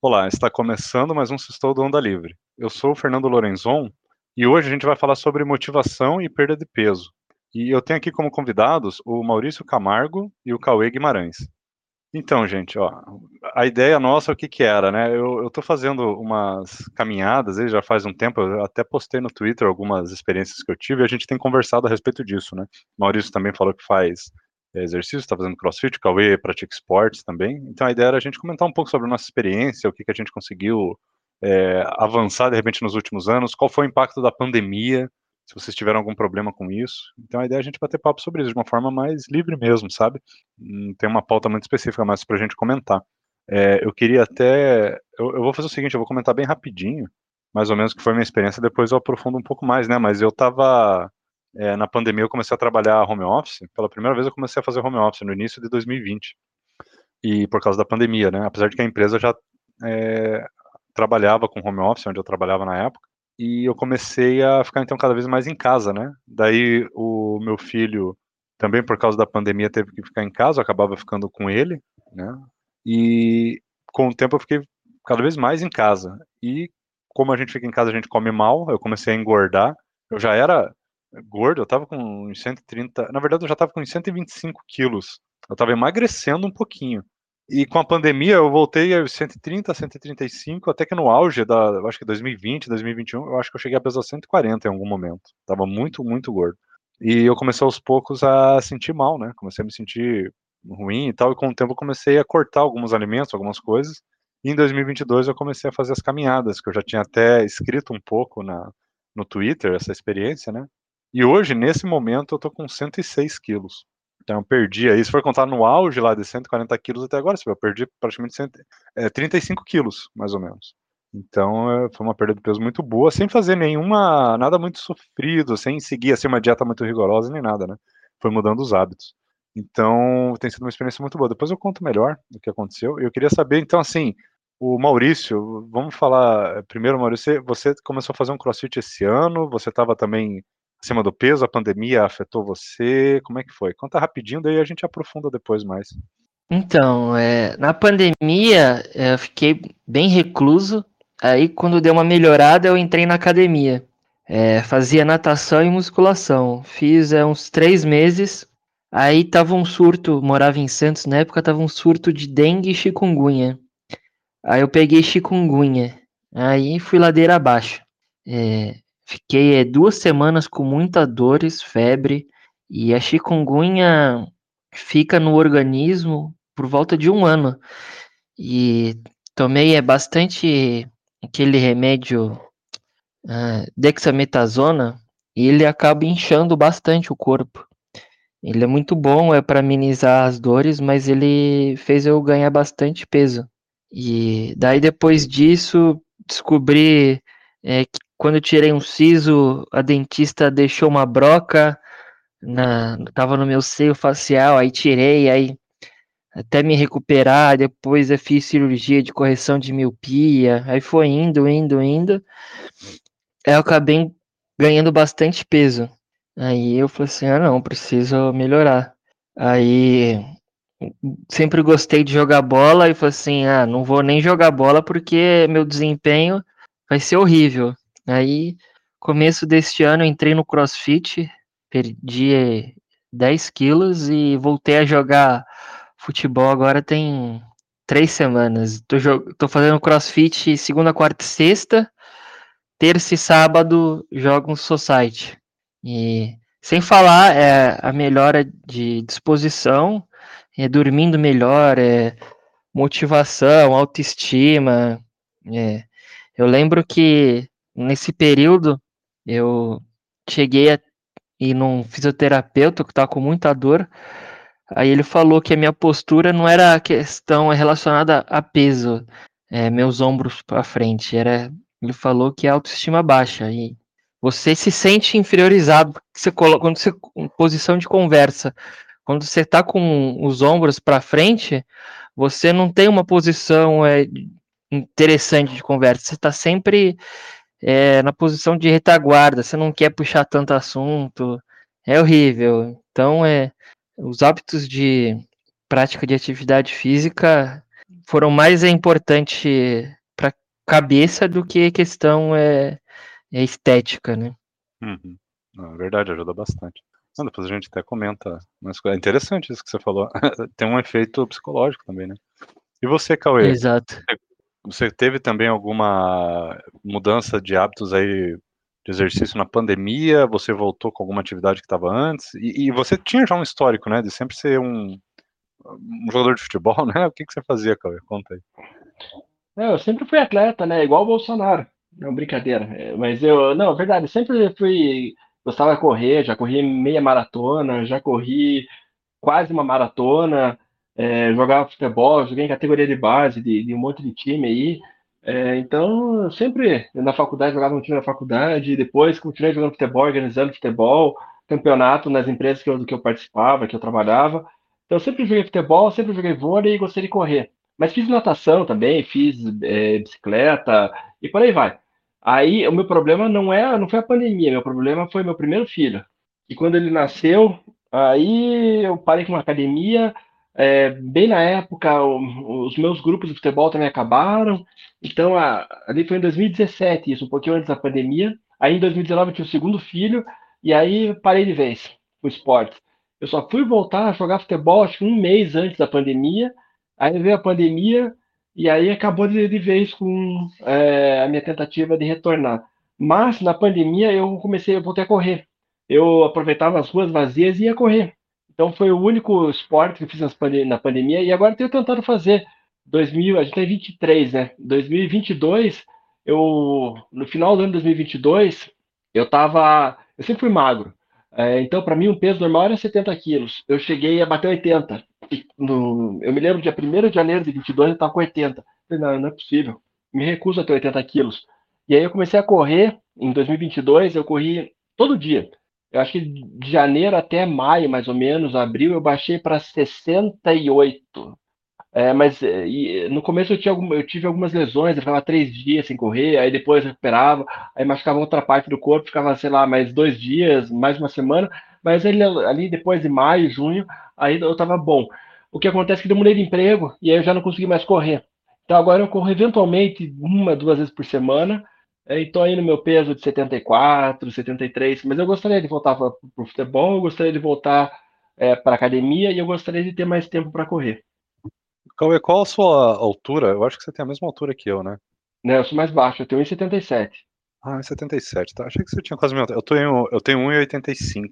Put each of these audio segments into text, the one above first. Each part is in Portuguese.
Olá, está começando mais um Sextou do Onda Livre. Eu sou o Fernando Lorenzon e hoje a gente vai falar sobre motivação e perda de peso. E eu tenho aqui como convidados o Maurício Camargo e o Cauê Guimarães. Então, gente, ó, a ideia nossa, o que que era, né? Eu, tô fazendo umas caminhadas já faz um tempo, eu até postei no Twitter algumas experiências que eu tive e a gente tem conversado a respeito disso, né? O Maurício também falou que faz é, exercício, está fazendo crossfit, o Cauê pratica esportes também. Então a ideia era a gente comentar um pouco sobre a nossa experiência, o que, que a gente conseguiu é, avançar de repente nos últimos anos, qual foi o impacto da pandemia, se vocês tiveram algum problema com isso. Então a ideia é a gente bater papo sobre isso de uma forma mais livre mesmo, sabe? Não tem uma pauta muito específica mais para a gente comentar. É, eu queria até. Eu, eu, vou fazer o seguinte, eu vou comentar bem rapidinho, mais ou menos que foi minha experiência, depois eu aprofundo um pouco mais, né? Mas eu estava é, na pandemia eu comecei a trabalhar home office. Pela primeira vez eu comecei a fazer home office no início de 2020. E por causa da pandemia, né? Apesar de que a empresa já é, trabalhava com home office, onde eu trabalhava na época. E eu comecei a ficar então cada vez mais em casa, né? Daí o meu filho também por causa da pandemia teve que ficar em casa, eu acabava ficando com ele, né? E com o tempo eu fiquei cada vez mais em casa. E como a gente fica em casa, a gente come mal, eu comecei a engordar. Eu já era gordo, eu tava com 130, na verdade eu já tava com 125 quilos. Eu tava emagrecendo um pouquinho. E com a pandemia eu voltei a 130, 135, até que no auge da, acho que 2020, 2021, eu acho que eu cheguei a pesar 140 em algum momento. Tava muito, muito gordo. E eu comecei aos poucos a sentir mal, né? Comecei a me sentir ruim e tal, e com o tempo eu comecei a cortar alguns alimentos, algumas coisas. E em 2022 eu comecei a fazer as caminhadas, que eu já tinha até escrito um pouco na, no Twitter essa experiência, né? E hoje, nesse momento, eu tô com 106 quilos. Então, eu perdi aí, se for contar no auge lá de 140 quilos até agora, eu perdi praticamente 100, é, 35 quilos, mais ou menos. Então, é, foi uma perda de peso muito boa, sem fazer nenhuma, nada muito sofrido, sem seguir assim, uma dieta muito rigorosa, nem nada, né? Foi mudando os hábitos. Então, tem sido uma experiência muito boa. Depois eu conto melhor o que aconteceu. Eu queria saber, então, assim, o Maurício, vamos falar primeiro, Maurício, você começou a fazer um crossfit esse ano, você estava também acima do peso? A pandemia afetou você? Como é que foi? Conta rapidinho, daí a gente aprofunda depois mais. Então, é, na pandemia é, eu fiquei bem recluso. Aí, quando deu uma melhorada, eu entrei na academia. É, fazia natação e musculação. Fiz é, uns três meses. Aí tava um surto, morava em Santos na época, tava um surto de dengue e chikungunya. Aí eu peguei chikungunya. Aí fui ladeira abaixo. É, Fiquei é, duas semanas com muita dores, febre, e a chikungunya fica no organismo por volta de um ano. E tomei é, bastante aquele remédio uh, dexametasona, e ele acaba inchando bastante o corpo. Ele é muito bom é para amenizar as dores, mas ele fez eu ganhar bastante peso. E daí depois disso descobri é, quando eu tirei um siso, a dentista deixou uma broca, na, tava no meu seio facial, aí tirei, aí até me recuperar, depois eu fiz cirurgia de correção de miopia, aí foi indo, indo, indo, aí eu acabei ganhando bastante peso. Aí eu falei assim, ah não, preciso melhorar. Aí sempre gostei de jogar bola e falei assim, ah, não vou nem jogar bola porque meu desempenho vai ser horrível. Aí, começo deste ano, entrei no CrossFit, perdi 10 quilos e voltei a jogar futebol agora tem três semanas. Tô, tô fazendo CrossFit segunda, quarta e sexta. Terça e sábado jogo um society. E sem falar é, a melhora de disposição, é, dormindo melhor, é, motivação, autoestima. É. Eu lembro que nesse período, eu cheguei a ir num fisioterapeuta que estava com muita dor. Aí ele falou que a minha postura não era questão relacionada a peso, é, meus ombros para frente. Era, ele falou que é autoestima baixa e você se sente inferiorizado você coloca, quando você em posição de conversa, quando você está com os ombros para frente, você não tem uma posição é, interessante de conversa. Você está sempre é, na posição de retaguarda, você não quer puxar tanto assunto, é horrível. Então, é, os hábitos de prática de atividade física foram mais é, importante para cabeça do que questão é, é estética, né? Uhum. Não, é verdade, ajuda bastante. Não, depois a gente até comenta, mas é interessante isso que você falou. Tem um efeito psicológico também, né? E você, Cauê? Exato. Você teve também alguma mudança de hábitos aí de exercício na pandemia? Você voltou com alguma atividade que estava antes? E, e, você tinha já um histórico, né, de sempre ser um, um jogador de futebol, né? O que, que você fazia, Cauê? Conta aí. É, eu sempre fui atleta, né? Igual o Bolsonaro. Não, brincadeira. É, mas eu, não, verdade, sempre fui. Gostava de correr, já corri meia maratona, já corri quase uma maratona é, jogava futebol, joguei em categoria de base de, de um monte de time aí. É, então, sempre na faculdade jogava um time na faculdade, depois continuei jogando futebol, organizando futebol, campeonato nas empresas que eu, que eu participava, que eu trabalhava. Então, sempre joguei futebol, sempre joguei vôlei e gostei de correr. Mas fiz natação também, fiz é, bicicleta e por aí vai. Aí, o meu problema não é, não foi a pandemia, meu problema foi meu primeiro filho. E quando ele nasceu, aí eu parei com uma academia, é, bem na época, o, os meus grupos de futebol também acabaram. Então, a, ali foi em 2017, isso, um pouquinho antes da pandemia. Aí, em 2019, eu tive o segundo filho, e aí parei de vez o esporte. Eu só fui voltar a jogar futebol, acho que um mês antes da pandemia. Aí veio a pandemia, e aí acabou de, de vez com é, a minha tentativa de retornar. Mas, na pandemia, eu comecei, eu voltei a correr. Eu aproveitava as ruas vazias e ia correr. Então foi o único esporte que eu fiz na pandemia e agora tenho tentado fazer. 2000, a gente tem tá 23, né? 2022, eu no final do ano de 2022, eu tava, eu sempre fui magro. É, então para mim um peso normal era 70 quilos. Eu cheguei a bater 80. No, eu me lembro dia 1 de janeiro de 22 eu estava com 80. Falei, não, não é possível. Me recuso a ter 80 quilos. E aí eu comecei a correr em 2022. Eu corri todo dia eu acho que de janeiro até maio, mais ou menos, abril, eu baixei para 68. É, mas é, e, no começo eu, tinha algum, eu tive algumas lesões, eu ficava três dias sem correr, aí depois recuperava, aí machucava outra parte do corpo, ficava, sei lá, mais dois dias, mais uma semana, mas ali depois de maio, junho, aí eu tava bom. O que acontece é que eu mudei de emprego e aí eu já não consegui mais correr. Então agora eu corro eventualmente uma, duas vezes por semana, Estou aí no meu peso de 74, 73, mas eu gostaria de voltar para o futebol, eu gostaria de voltar é, para a academia e eu gostaria de ter mais tempo para correr. Cauê, qual a sua altura? Eu acho que você tem a mesma altura que eu, né? Né, eu sou mais baixo, eu tenho 1,77. Ah, 77, tá. Achei que você tinha quase minha altura. Eu tenho, eu tenho 1,85.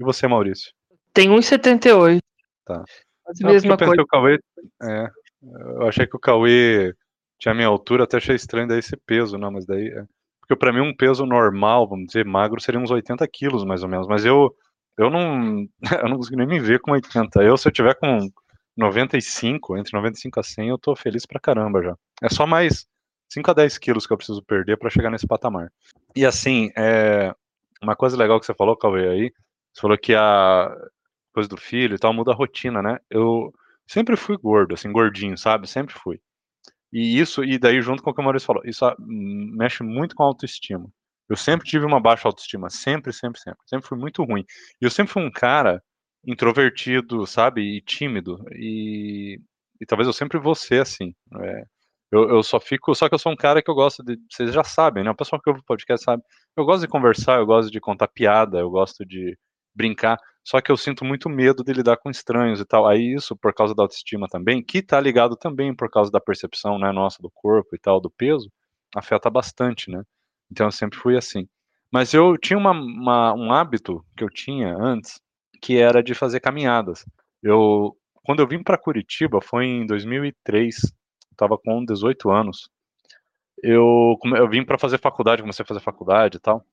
E você, Maurício? Tem 1,78. Tá. Mas mesma coisa. O Cauê, é, eu achei que o Cauê tinha a minha altura, até achei estranho daí esse peso, não, mas daí. É... Porque para mim um peso normal, vamos dizer, magro, seria uns 80 quilos mais ou menos, mas eu eu não, eu não consigo nem me ver com 80. Eu, se eu tiver com 95, entre 95 a 100, eu tô feliz pra caramba já. É só mais 5 a 10 quilos que eu preciso perder para chegar nesse patamar. E assim, é, uma coisa legal que você falou, Cauê, aí, você falou que a coisa do filho e tal muda a rotina, né? Eu sempre fui gordo, assim, gordinho, sabe? Sempre fui. E isso, e daí junto com o que o Maurício falou, isso ah, mexe muito com a autoestima. Eu sempre tive uma baixa autoestima, sempre, sempre, sempre. Sempre fui muito ruim. E eu sempre fui um cara introvertido, sabe, e tímido. E, e talvez eu sempre vou ser assim. É, eu, eu, só fico, só que eu sou um cara que eu gosto de, vocês já sabem, né? O pessoal que ouve o podcast sabe. Eu gosto de conversar, eu gosto de contar piada, eu gosto de brincar. Só que eu sinto muito medo de lidar com estranhos e tal. Aí isso, por causa da autoestima também, que tá ligado também por causa da percepção, né, nossa, do corpo e tal, do peso, afeta bastante, né? Então eu sempre fui assim. Mas eu tinha uma, uma, um hábito que eu tinha antes, que era de fazer caminhadas. Eu, quando eu vim para Curitiba, foi em 2003, estava com 18 anos. Eu, eu vim para fazer faculdade, comecei a fazer faculdade e tal.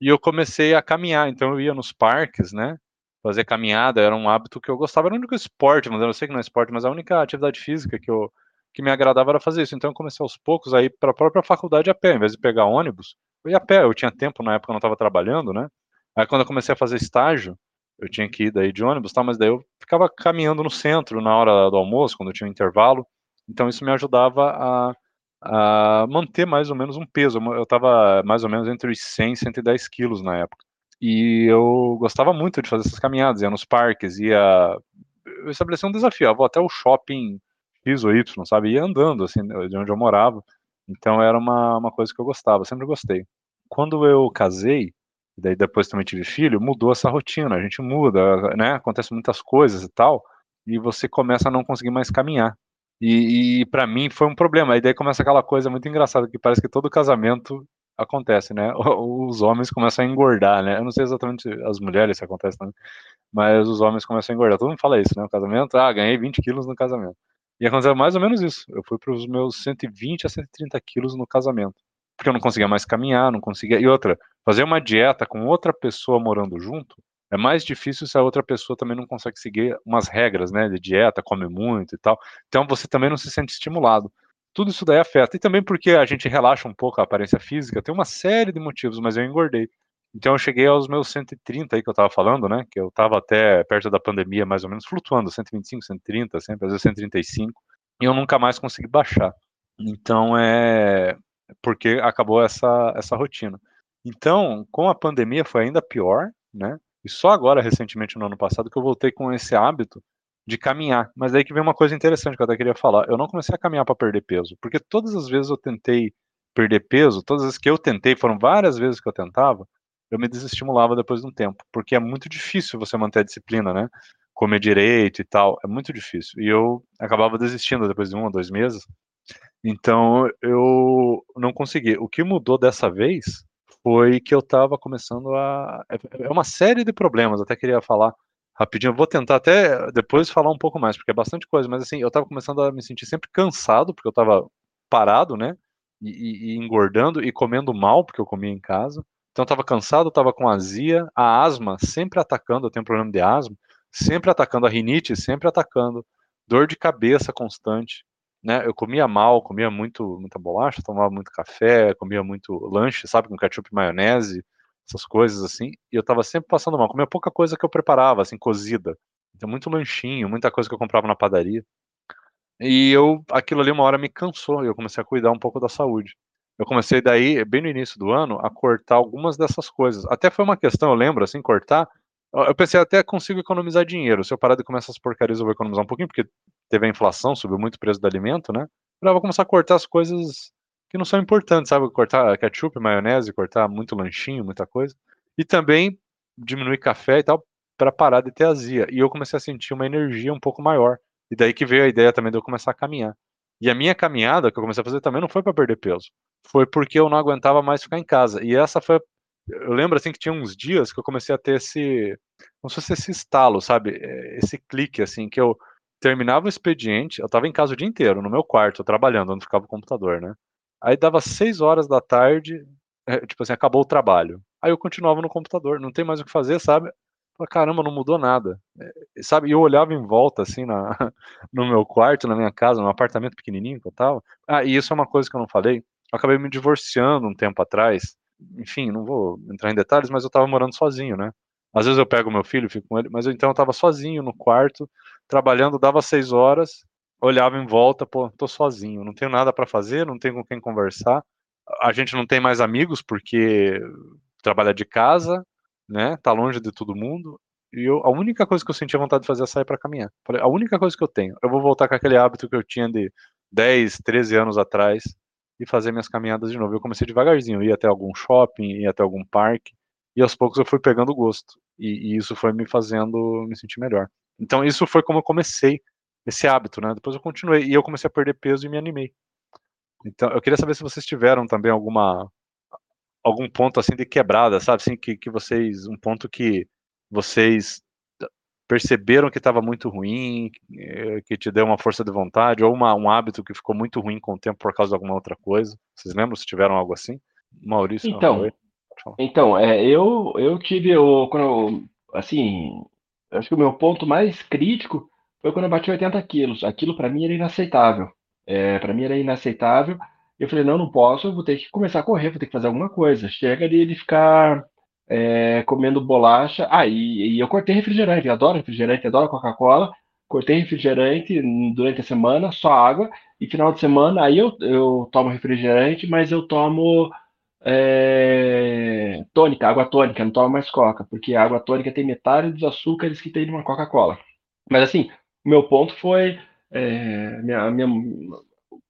E eu comecei a caminhar, então eu ia nos parques, né? Fazer caminhada era um hábito que eu gostava, era o único esporte, mas eu sei que não é esporte, mas a única atividade física que eu que me agradava era fazer isso. Então eu comecei aos poucos a ir para a própria faculdade a pé, em vez de pegar ônibus, eu ia a pé, eu tinha tempo na época eu não estava trabalhando, né? Aí quando eu comecei a fazer estágio, eu tinha que ir daí de ônibus, tá, mas daí eu ficava caminhando no centro na hora do almoço, quando eu tinha um intervalo. Então isso me ajudava a, a manter mais ou menos um peso. Eu estava mais ou menos entre os 100 e 110 quilos na época. E eu gostava muito de fazer essas caminhadas, ia nos parques, ia. Eu estabeleci um desafio, eu vou até o shopping X ou Y, sabe? Ia andando, assim, de onde eu morava. Então era uma, uma coisa que eu gostava, sempre gostei. Quando eu casei, daí depois também tive filho, mudou essa rotina, a gente muda, né? Acontece muitas coisas e tal, e você começa a não conseguir mais caminhar. E, e para mim foi um problema. E daí começa aquela coisa muito engraçada que parece que todo casamento acontece, né? Os homens começam a engordar, né? Eu não sei exatamente as mulheres se acontece também, mas os homens começam a engordar. Todo mundo fala isso, né? O casamento, ah, ganhei 20 quilos no casamento. E aconteceu mais ou menos isso. Eu fui para os meus 120 a 130 quilos no casamento. Porque eu não conseguia mais caminhar, não conseguia. E outra, fazer uma dieta com outra pessoa morando junto é mais difícil se a outra pessoa também não consegue seguir umas regras, né, de dieta, come muito e tal. Então você também não se sente estimulado. Tudo isso daí afeta. E também porque a gente relaxa um pouco a aparência física, tem uma série de motivos, mas eu engordei. Então eu cheguei aos meus 130 aí que eu tava falando, né, que eu tava até perto da pandemia, mais ou menos, flutuando, 125, 130, sempre, às vezes 135, e eu nunca mais consegui baixar. Então é porque acabou essa, essa rotina. Então, com a pandemia foi ainda pior, né? E só agora, recentemente, no ano passado, que eu voltei com esse hábito de caminhar. Mas aí que vem uma coisa interessante que eu até queria falar. Eu não comecei a caminhar para perder peso, porque todas as vezes eu tentei perder peso, todas as vezes que eu tentei, foram várias vezes que eu tentava, eu me desestimulava depois de um tempo, porque é muito difícil você manter a disciplina, né? Comer direito e tal, é muito difícil. E eu acabava desistindo depois de um ou dois meses. Então eu não consegui. O que mudou dessa vez foi que eu estava começando a. É, é uma série de problemas, até queria falar rapidinho. Eu vou tentar até depois falar um pouco mais, porque é bastante coisa, mas assim, eu estava começando a me sentir sempre cansado, porque eu estava parado, né? E, e, engordando e comendo mal, porque eu comia em casa. Então eu estava cansado, estava com azia, a asma sempre atacando, eu tenho problema de asma, sempre atacando a rinite, sempre atacando, dor de cabeça constante né, eu comia mal, comia muito, muita bolacha, tomava muito café, comia muito lanche, sabe, com ketchup e maionese, essas coisas assim, e eu tava sempre passando mal, comia pouca coisa que eu preparava, assim, cozida. Então, muito lanchinho, muita coisa que eu comprava na padaria. E eu, aquilo ali uma hora me cansou, e eu comecei a cuidar um pouco da saúde. Eu comecei daí, bem no início do ano, a cortar algumas dessas coisas. Até foi uma questão, eu lembro, assim, cortar. Eu pensei até consigo economizar dinheiro. Se eu parar de comer essas porcarias, eu vou economizar um pouquinho, porque teve a inflação, subiu muito o preço do alimento, né? Eu vou começar a cortar as coisas que não são importantes, sabe? Cortar ketchup, maionese, cortar muito lanchinho, muita coisa. E também diminuir café e tal, para parar de ter azia. E eu comecei a sentir uma energia um pouco maior. E daí que veio a ideia também de eu começar a caminhar. E a minha caminhada que eu comecei a fazer também não foi para perder peso. Foi porque eu não aguentava mais ficar em casa. E essa foi. Eu lembro assim que tinha uns dias que eu comecei a ter esse. Como se fosse esse estalo, sabe? Esse clique, assim, que eu terminava o expediente, eu tava em casa o dia inteiro, no meu quarto, trabalhando, onde ficava o computador, né? Aí dava seis horas da tarde, é, tipo assim, acabou o trabalho. Aí eu continuava no computador, não tem mais o que fazer, sabe? Falei, caramba, não mudou nada. É, sabe, eu olhava em volta, assim, na, no meu quarto, na minha casa, no apartamento pequenininho que eu tava. Ah, e isso é uma coisa que eu não falei. Eu acabei me divorciando um tempo atrás. Enfim, não vou entrar em detalhes, mas eu tava morando sozinho, né? Às vezes eu pego meu filho, fico com ele, mas eu, então eu tava sozinho no quarto, trabalhando, dava seis horas, olhava em volta, pô, tô sozinho, não tenho nada para fazer, não tenho com quem conversar. A gente não tem mais amigos porque trabalha de casa, né? Tá longe de todo mundo. E eu, a única coisa que eu sentia vontade de fazer é sair para caminhar. Falei, a única coisa que eu tenho, eu vou voltar com aquele hábito que eu tinha de 10, 13 anos atrás e fazer minhas caminhadas de novo. Eu comecei devagarzinho, ia até algum shopping, ia até algum parque, e aos poucos eu fui pegando gosto. E, e, isso foi me fazendo me sentir melhor. Então isso foi como eu comecei esse hábito, né? Depois eu continuei e eu comecei a perder peso e me animei. Então eu queria saber se vocês tiveram também alguma algum ponto assim de quebrada, sabe? Assim que, que vocês um ponto que vocês perceberam que estava muito ruim, eh, que te deu uma força de vontade, ou uma, um hábito que ficou muito ruim com o tempo por causa de alguma outra coisa. Vocês lembram se tiveram algo assim? Maurício? Então, então é, eu, eu tive o. Quando eu, assim, acho que o meu ponto mais crítico foi quando eu bati 80 quilos. Aquilo para mim era inaceitável. É, para mim era inaceitável. Eu falei, não, não posso, vou ter que começar a correr, vou ter que fazer alguma coisa. Chega de ficar é, comendo bolacha. Ah, e, e, eu cortei refrigerante, eu adoro refrigerante, adoro Coca-Cola. Cortei refrigerante durante a semana, só água. E final de semana, aí eu, eu tomo refrigerante, mas eu tomo é, tônica, água tônica, não tomo mais coca, porque a água tônica tem metade dos açúcares que tem numa Coca-Cola. Mas assim, meu ponto foi É, minha, minha,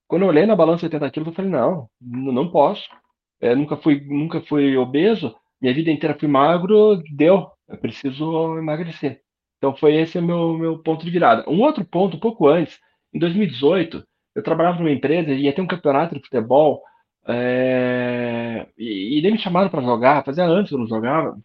quando eu olhei na balança 80 quilos, eu falei, não, não posso. É, nunca, fui, nunca fui obeso, minha vida inteira fui magro, deu, eu preciso emagrecer. Então foi esse o meu, meu ponto de virada. Um outro ponto, um pouco antes, em 2018, eu trabalhava numa empresa ia ter um campeonato de futebol é, e, e nem me chamaram para jogar, fazia que eu não jogava.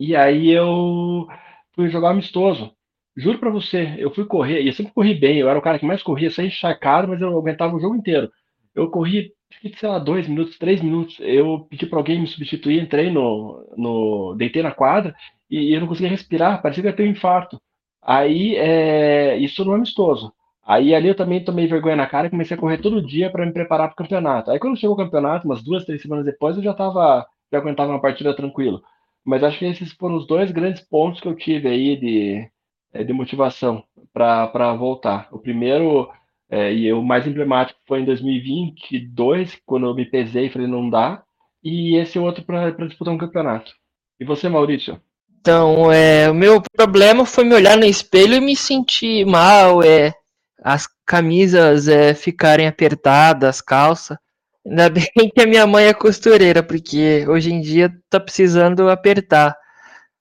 E aí eu fui jogar amistoso. Juro para você, eu fui correr, e eu sempre corri bem, eu era o cara que mais corria, saía encharcado, mas eu aguentava o jogo inteiro. Eu corri, sei lá, dois minutos, três minutos. Eu pedi para alguém me substituir, entrei no, no. deitei na quadra e eu não conseguia respirar, parecia que ia ter um infarto. Aí, é, isso no amistoso. Aí ali eu também tomei vergonha na cara e comecei a correr todo dia para me preparar para o campeonato. Aí quando chegou o campeonato, umas duas, três semanas depois, eu já tava, já aguentava uma partida tranquilo. Mas acho que esses foram os dois grandes pontos que eu tive aí de, é, de motivação para voltar. O primeiro é, e o mais emblemático foi em 2022, quando eu me pesei e falei não dá. E esse outro para disputar um campeonato. E você, Maurício? Então, é, o meu problema foi me olhar no espelho e me sentir mal, é, as camisas é, ficarem apertadas, as calças. Ainda bem que a minha mãe é costureira, porque hoje em dia tá precisando apertar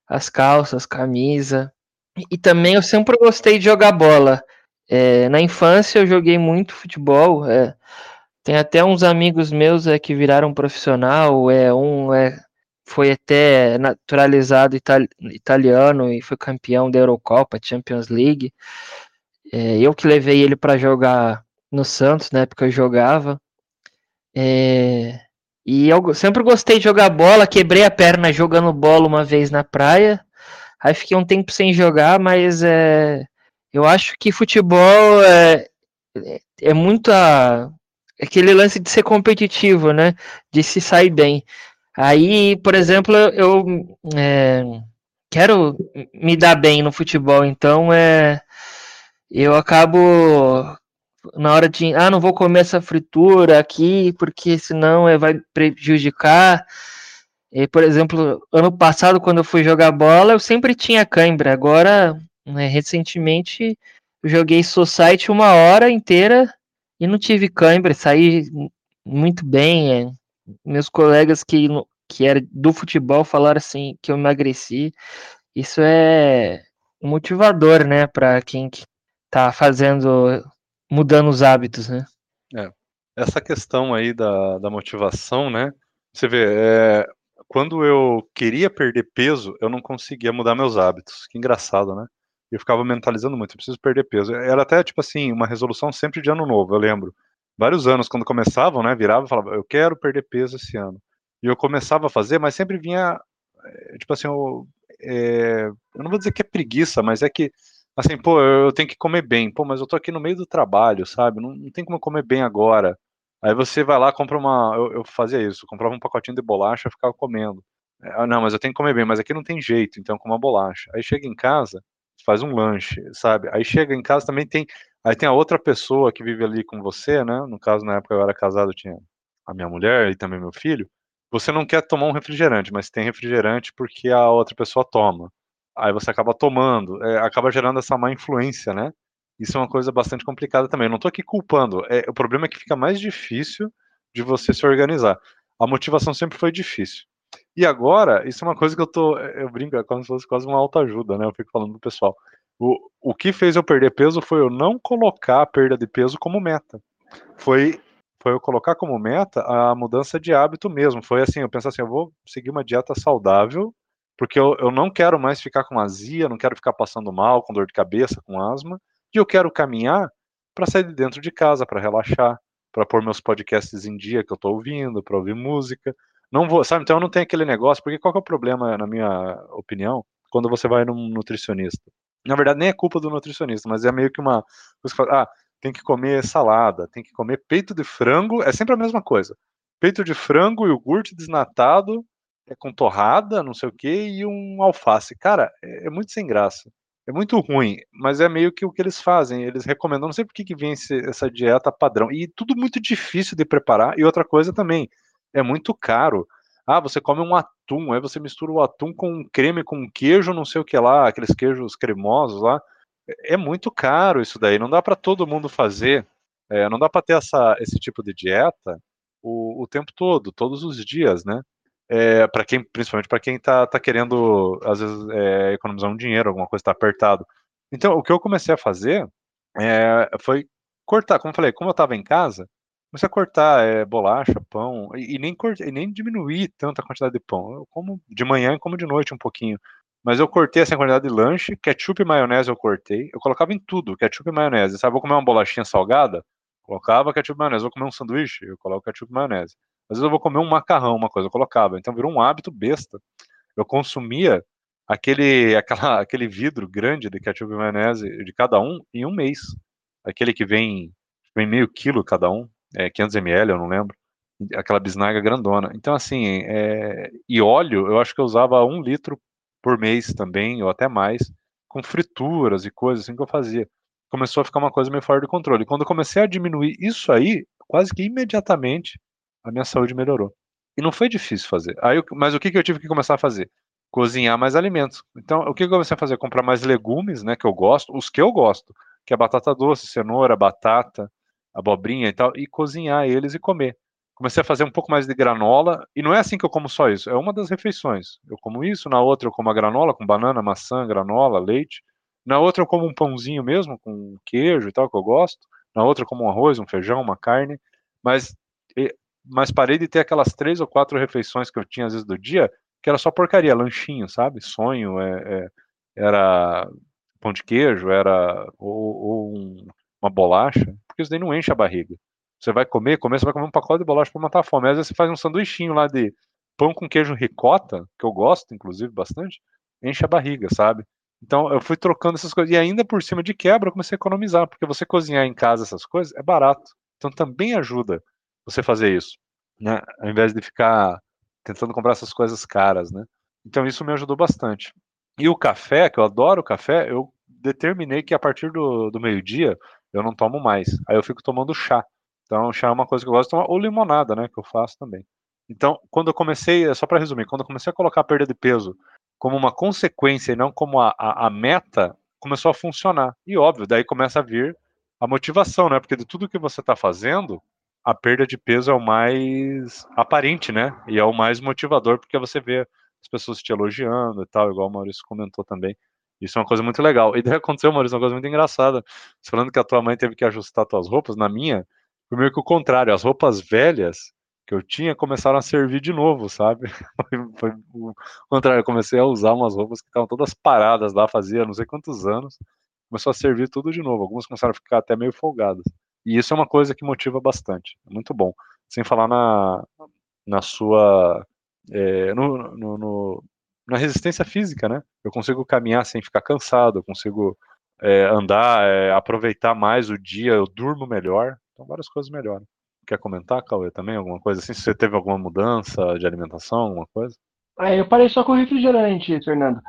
as calças, camisa. E também eu sempre gostei de jogar bola. É, na infância eu joguei muito futebol. É, tem até uns amigos meus é, que viraram profissional. É, um é, foi até naturalizado itali italiano e foi campeão da Eurocopa, Champions League. É, eu que levei ele para jogar no Santos, na época eu jogava. É, e eu sempre gostei de jogar bola, quebrei a perna jogando bola uma vez na praia. Aí fiquei um tempo sem jogar, mas é, eu acho que futebol é, é muito a, aquele lance de ser competitivo, né? De se sair bem. Aí, por exemplo, eu é, quero me dar bem no futebol, então é, eu acabo na hora de, ah, não vou comer essa fritura aqui, porque senão é, vai prejudicar. E, por exemplo, ano passado, quando eu fui jogar bola, eu sempre tinha cãibra. Agora, né, recentemente, eu joguei Society uma hora inteira e não tive cãibra. Saí muito bem. É. Meus colegas que, que eram do futebol falaram assim que eu emagreci. Isso é motivador, né, para quem tá fazendo, mudando os hábitos, né? É. Essa questão aí da, da motivação, né? Você vê, é, quando eu queria perder peso, eu não conseguia mudar meus hábitos. Que engraçado, né? Eu ficava mentalizando muito, eu preciso perder peso. Era até, tipo assim, uma resolução sempre de ano novo, eu lembro. Vários anos, quando começavam, né, virava e falava, eu quero perder peso esse ano. E eu começava a fazer, mas sempre vinha, eh, tipo assim, eu, é, eu não vou dizer que é preguiça, mas é que assim, pô, eu tenho que comer bem. Pô, mas eu tô aqui no meio do trabalho, sabe? Não, não tem como comer bem agora. Aí você vai lá, compra uma. Eu, eu fazia isso, comprava um pacotinho de bolacha e ficava comendo. Ah, não, mas eu tenho que comer bem, mas aqui não tem jeito, então com uma bolacha. Aí chega em casa, faz um lanche, sabe? Aí chega em casa também tem. Aí tem a outra pessoa que vive ali com você, né? No caso, na época eu era casado, tinha a minha mulher e também meu filho. Você não quer tomar um refrigerante, mas tem refrigerante porque a outra pessoa toma aí você acaba tomando, é, acaba gerando essa má influência, né? Isso é uma coisa bastante complicada também. Eu não estou aqui culpando. É, o problema é que fica mais difícil de você se organizar. A motivação sempre foi difícil. E agora, isso é uma coisa que eu tô. Eu brinco, é como se fosse quase uma autoajuda, né? Eu fico falando pro pessoal. O, o que fez eu perder peso foi eu não colocar a perda de peso como meta. Foi, foi eu colocar como meta a mudança de hábito mesmo. Foi assim, eu pensar assim, eu vou seguir uma dieta saudável porque eu, eu não quero mais ficar com azia, não quero ficar passando mal, com dor de cabeça, com asma, e eu quero caminhar para sair de dentro de casa, para relaxar, para pôr meus podcasts em dia que eu estou ouvindo, para ouvir música. Não vou, sabe? Então eu não tenho aquele negócio, porque qual é o problema, na minha opinião, quando você vai num nutricionista? Na verdade, nem é culpa do nutricionista, mas é meio que uma fala, ah, tem que comer salada, tem que comer peito de frango, é sempre a mesma coisa. Peito de frango, iogurte desnatado é com torrada, não sei o que, e um alface. Cara, é, é, muito sem graça. É muito ruim, mas é meio que o que eles fazem. Eles recomendam, não sei por que, que vem esse, essa dieta padrão. E tudo muito difícil de preparar. E outra coisa também, é muito caro. Ah, você come um atum, aí você mistura o atum com um creme, com queijo, não sei o que lá, aqueles queijos cremosos lá. é muito caro isso daí. Não dá para todo mundo fazer. É, não dá para ter essa, esse tipo de dieta o, o tempo todo, todos os dias, né? É, para quem, principalmente para quem está tá querendo às vezes é, economizar um dinheiro, alguma coisa está apertado. Então, o que eu comecei a fazer é, foi cortar, como eu falei, como eu estava em casa, comecei a cortar é, bolacha, pão, e, e nem cortei, e nem diminuir tanto a quantidade de pão. Eu como de manhã e como de noite um pouquinho. Mas eu cortei essa quantidade de lanche, ketchup e maionese eu cortei. Eu colocava em tudo, ketchup e maionese. Sabe, vou comer uma bolachinha salgada? Colocava ketchup e maionese. Vou comer um sanduíche? Eu coloco ketchup e maionese. Às vezes eu vou comer um macarrão, uma coisa, eu colocava. Então virou um hábito besta. Eu consumia aquele, aquela, aquele vidro grande de ketchup e maionese de cada um em um mês. Aquele que vem, vem meio quilo cada um, é 500 ml, eu não lembro. Aquela bisnaga grandona. Então, assim, é, e óleo, eu acho que eu usava um litro por mês também, ou até mais, com frituras e coisas assim que eu fazia. Começou a ficar uma coisa meio fora de controle. Quando eu comecei a diminuir isso aí, quase que imediatamente a minha saúde melhorou. E não foi difícil fazer. Aí, mas o que, que eu tive que começar a fazer? Cozinhar mais alimentos. Então, o que eu comecei a fazer? Comprar mais legumes, né, que eu gosto, os que eu gosto, que é batata doce, cenoura, batata, abobrinha e tal, e cozinhar eles e comer comecei a fazer um pouco mais de granola, e não é assim que eu como só isso, é uma das refeições. Eu como isso, na outra eu como a granola com banana, maçã, granola, leite. Na outra eu como um pãozinho mesmo, com queijo e tal, que eu gosto. Na outra eu como um arroz, um feijão, uma carne. Mas, mas parei de ter aquelas três ou quatro refeições que eu tinha às vezes do dia, que era só porcaria, lanchinho, sabe? Sonho, é, é, era pão de queijo, era ou, ou um, uma bolacha, porque isso daí não enche a barriga. Você vai comer, comer, você vai comer um pacote de bolacha para matar a fome. Às vezes você faz um sanduichinho lá de pão com queijo ricota, que eu gosto, inclusive, bastante, enche a barriga, sabe? Então eu fui trocando essas coisas. E ainda por cima de quebra, eu comecei a economizar, porque você cozinhar em casa essas coisas é barato. Então também ajuda você fazer isso, né? Ao invés de ficar tentando comprar essas coisas caras, né? Então isso me ajudou bastante. E o café, que eu adoro café, eu determinei que a partir do, do meio-dia eu não tomo mais. Aí eu fico tomando chá. Então, chá é uma coisa que eu gosto de tomar, ou limonada, né, que eu faço também. Então, quando eu comecei, só para resumir, quando eu comecei a colocar a perda de peso como uma consequência e não como a, a, a, meta, começou a funcionar. E óbvio, daí começa a vir a motivação, né? Porque de tudo que você está fazendo, a perda de peso é o mais aparente, né? E é o mais motivador, porque você vê as pessoas te elogiando e tal, igual o Maurício comentou também. Isso é uma coisa muito legal. E daí aconteceu, Maurício, uma coisa muito engraçada. Você falando que a tua mãe teve que ajustar tuas roupas, na minha, foi meio que o contrário. As roupas velhas que eu tinha começaram a servir de novo, sabe? Foi, o contrário. Eu comecei a usar umas roupas que estavam todas paradas lá, fazia não sei quantos anos. Começou a servir tudo de novo. Algumas começaram a ficar até meio folgadas. E isso é uma coisa que motiva bastante. É muito bom. Sem falar na, na sua. É, no, no, no, na resistência física, né? Eu consigo caminhar sem ficar cansado, eu consigo é, andar, é, aproveitar mais o dia, eu durmo melhor. Então várias coisas melhoram. Quer comentar, Cauê, também? Alguma coisa assim? Se você teve alguma mudança de alimentação, alguma coisa? É, eu parei só com refrigerante, Fernando.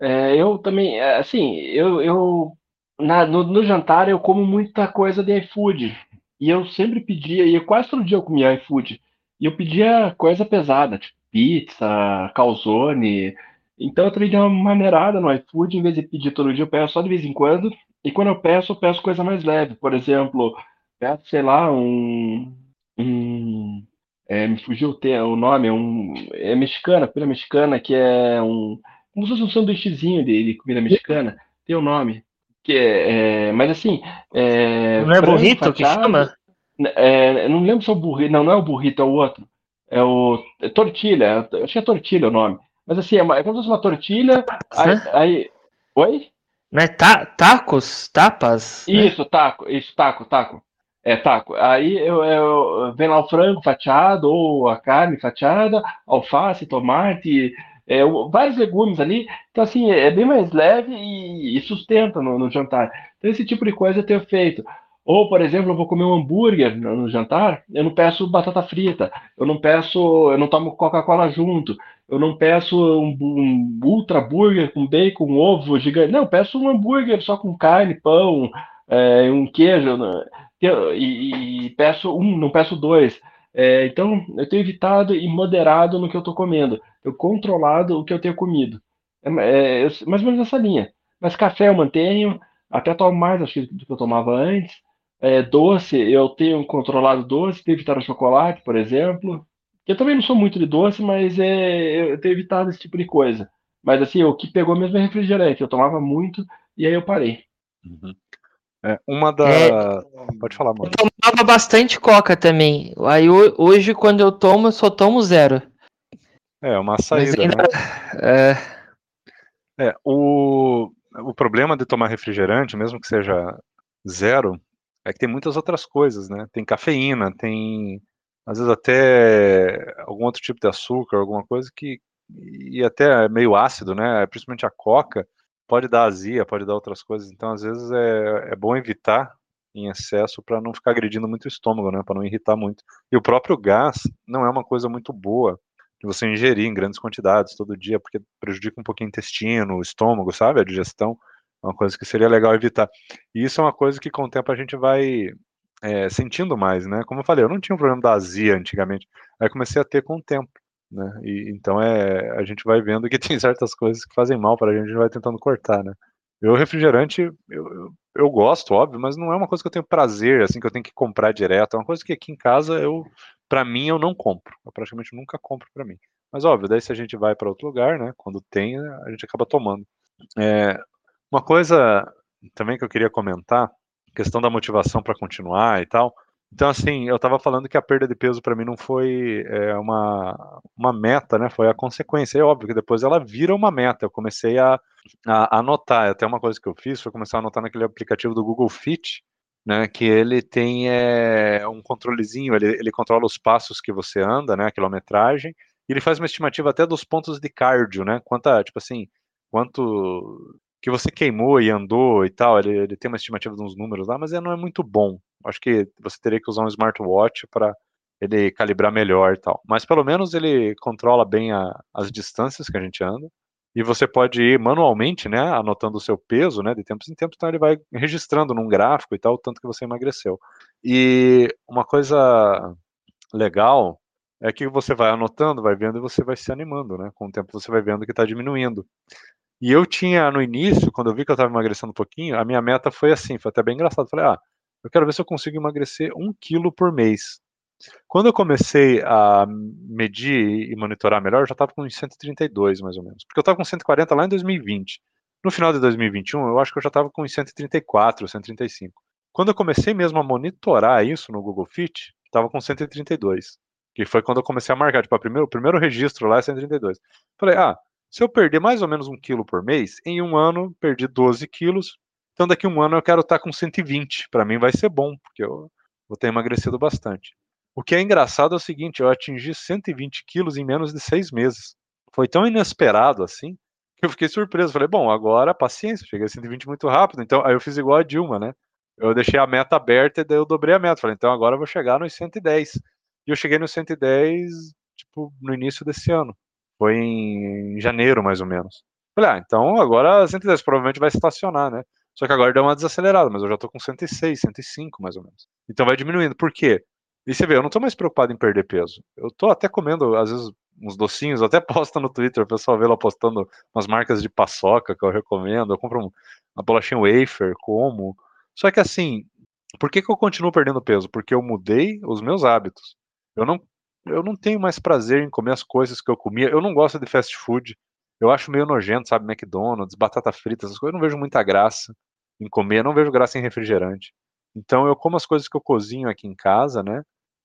É, eu também, assim, eu, eu na, no, no, jantar eu como muita coisa de iFood. E eu sempre pedia, e quase todo dia eu comia iFood. E eu pedia coisa pesada, tipo pizza, calzone. Então eu também dei uma maneirada no iFood, em vez de pedir todo dia, eu peço só de vez em quando. E quando eu peço, eu peço coisa mais leve. Por exemplo, peço, sei lá, um. um é, me fugiu o, nome, é, um, é mexicana, comida mexicana, que é um. Como se fosse um sanduíchezinho de, de comida mexicana. Tem o um nome. Que é, é, mas assim. É, não é burrito que chama? É, não lembro se é o burrito. Não, não é o burrito, é o outro. É o. É tortilha. Acho que é tortilha o nome. Mas assim, é, uma, é como se fosse uma tortilha. Aí, aí, Oi? Não é ta tacos? Tapas? Né? Isso, né? taco. Isso, taco, taco. É, taco. Aí eu, eu, vem lá o frango fatiado, ou a carne fatiada, alface, tomate, é, vários legumes ali. Então, assim, é bem mais leve e, e sustenta no, no, jantar. Então, esse tipo de coisa eu tenho feito. Ou, por exemplo, eu vou comer um hambúrguer no, no jantar, eu não peço batata frita, eu não peço, eu não tomo Coca-Cola junto, eu não peço um, um ultra burger com bacon, ovo gigante. Não, eu peço um hambúrguer só com carne, pão, é, um queijo. Né? e, e peço um, não peço dois. É, então, eu tenho evitado e moderado no que eu estou comendo. Eu controlado o que eu tenho comido. É, é, mais ou menos essa linha. Mas café eu mantenho, Até tomo mais, acho do que eu tomava antes. É, doce, eu tenho controlado doce, tenho evitado chocolate, por exemplo. Eu também não sou muito de doce, mas é, eu tenho evitado esse tipo de coisa. Mas assim, o que pegou mesmo é refrigerante. Eu tomava muito e aí eu parei. Uhum. É, uma da. É, Pode falar, mano. Eu tomava bastante coca também. Aí hoje, quando eu tomo, eu só tomo zero. É, uma saída, ainda... né? É... é, o... o problema de tomar refrigerante, mesmo que seja zero, é que tem muitas outras coisas, né? Tem cafeína, tem às vezes até algum outro tipo de açúcar, alguma coisa que e até meio ácido, né? Principalmente a coca pode dar azia, pode dar outras coisas. Então, às vezes é, é bom evitar em excesso para não ficar agredindo muito o estômago, né? Para não irritar muito. E o próprio gás não é uma coisa muito boa de você ingerir em grandes quantidades todo dia, porque prejudica um pouquinho o intestino, o estômago, sabe? A digestão. É uma coisa que seria legal evitar. E isso é uma coisa que com o tempo a gente vai é, sentindo mais, né? Como eu falei, eu não tinha um problema da azia antigamente. Aí comecei a ter com o tempo. Né? E, então é, a gente vai vendo que tem certas coisas que fazem mal para a gente, a gente vai tentando cortar, né? Eu refrigerante eu, eu, eu, gosto, óbvio, mas não é uma coisa que eu tenho prazer, assim, que eu tenho que comprar direto. É uma coisa que aqui em casa eu, para mim, eu não compro. Eu praticamente nunca compro para mim. Mas óbvio, daí se a gente vai para outro lugar, né? Quando tem, a gente acaba tomando. É, uma coisa também que eu queria comentar, questão da motivação para continuar e tal. Então, assim, eu estava falando que a perda de peso para mim não foi é, uma, uma meta, né? Foi a consequência. É óbvio que depois ela vira uma meta. Eu comecei a, a, anotar. Até uma coisa que eu fiz foi começar a anotar naquele aplicativo do Google Fit, né? Que ele tem é, um controlezinho, ele, ele controla os passos que você anda, né? A quilometragem. E ele faz uma estimativa até dos pontos de cardio, né? Quanta, tipo assim, quanto que você queimou e andou e tal. Ele, ele tem uma estimativa de uns números lá, mas ele não é muito bom. Acho que você teria que usar um smartwatch para ele calibrar melhor e tal. Mas pelo menos ele controla bem a, as distâncias que a gente anda. E você pode ir manualmente, né, anotando o seu peso, né, de tempos em tempos, então ele vai registrando num gráfico e tal, o tanto que você emagreceu. E uma coisa legal é que você vai anotando, vai vendo e você vai se animando, né? Com o tempo você vai vendo que está diminuindo. E eu tinha, no início, quando eu vi que eu estava emagrecendo um pouquinho, a minha meta foi assim, foi até bem engraçado. Falei, ah, eu quero ver se eu consigo emagrecer um quilo por mês. Quando eu comecei a medir e monitorar melhor, eu já estava com 132, mais ou menos. Porque eu estava com 140 lá em 2020. No final de 2021, eu acho que eu já estava com 134, 135. Quando eu comecei mesmo a monitorar isso no Google Fit, estava com 132. Que foi quando eu comecei a marcar. Tipo, primeiro, o primeiro registro lá é 132. Falei, ah, se eu perder mais ou menos um quilo por mês, em um ano perdi 12 quilos, então, daqui a um ano eu quero estar com 120. Para mim vai ser bom, porque eu vou ter emagrecido bastante. O que é engraçado é o seguinte: eu atingi 120 quilos em menos de seis meses. Foi tão inesperado assim que eu fiquei surpreso. Falei, bom, agora paciência, cheguei a 120 muito rápido. Então, aí eu fiz igual a Dilma, né? Eu deixei a meta aberta e daí eu dobrei a meta. Falei, então agora eu vou chegar nos 110. E eu cheguei nos 110, tipo, no início desse ano. Foi em janeiro, mais ou menos. Falei, ah, então agora 110 provavelmente vai estacionar, né? Só que agora deu uma desacelerada, mas eu já tô com 106, 105 mais ou menos. Então vai diminuindo. Por quê? E você vê, eu não tô mais preocupado em perder peso. Eu tô até comendo, às vezes, uns docinhos, até posta no Twitter, o pessoal vê lá postando umas marcas de paçoca que eu recomendo. Eu compro uma bolachinha wafer, como. Só que assim, por que, que eu continuo perdendo peso? Porque eu mudei os meus hábitos. Eu não, eu não tenho mais prazer em comer as coisas que eu comia. Eu não gosto de fast food. Eu acho meio nojento, sabe? McDonald's, batata frita, essas coisas. Eu não vejo muita graça em comer, eu não vejo graça em refrigerante. Então eu como as coisas que eu cozinho aqui em casa, né?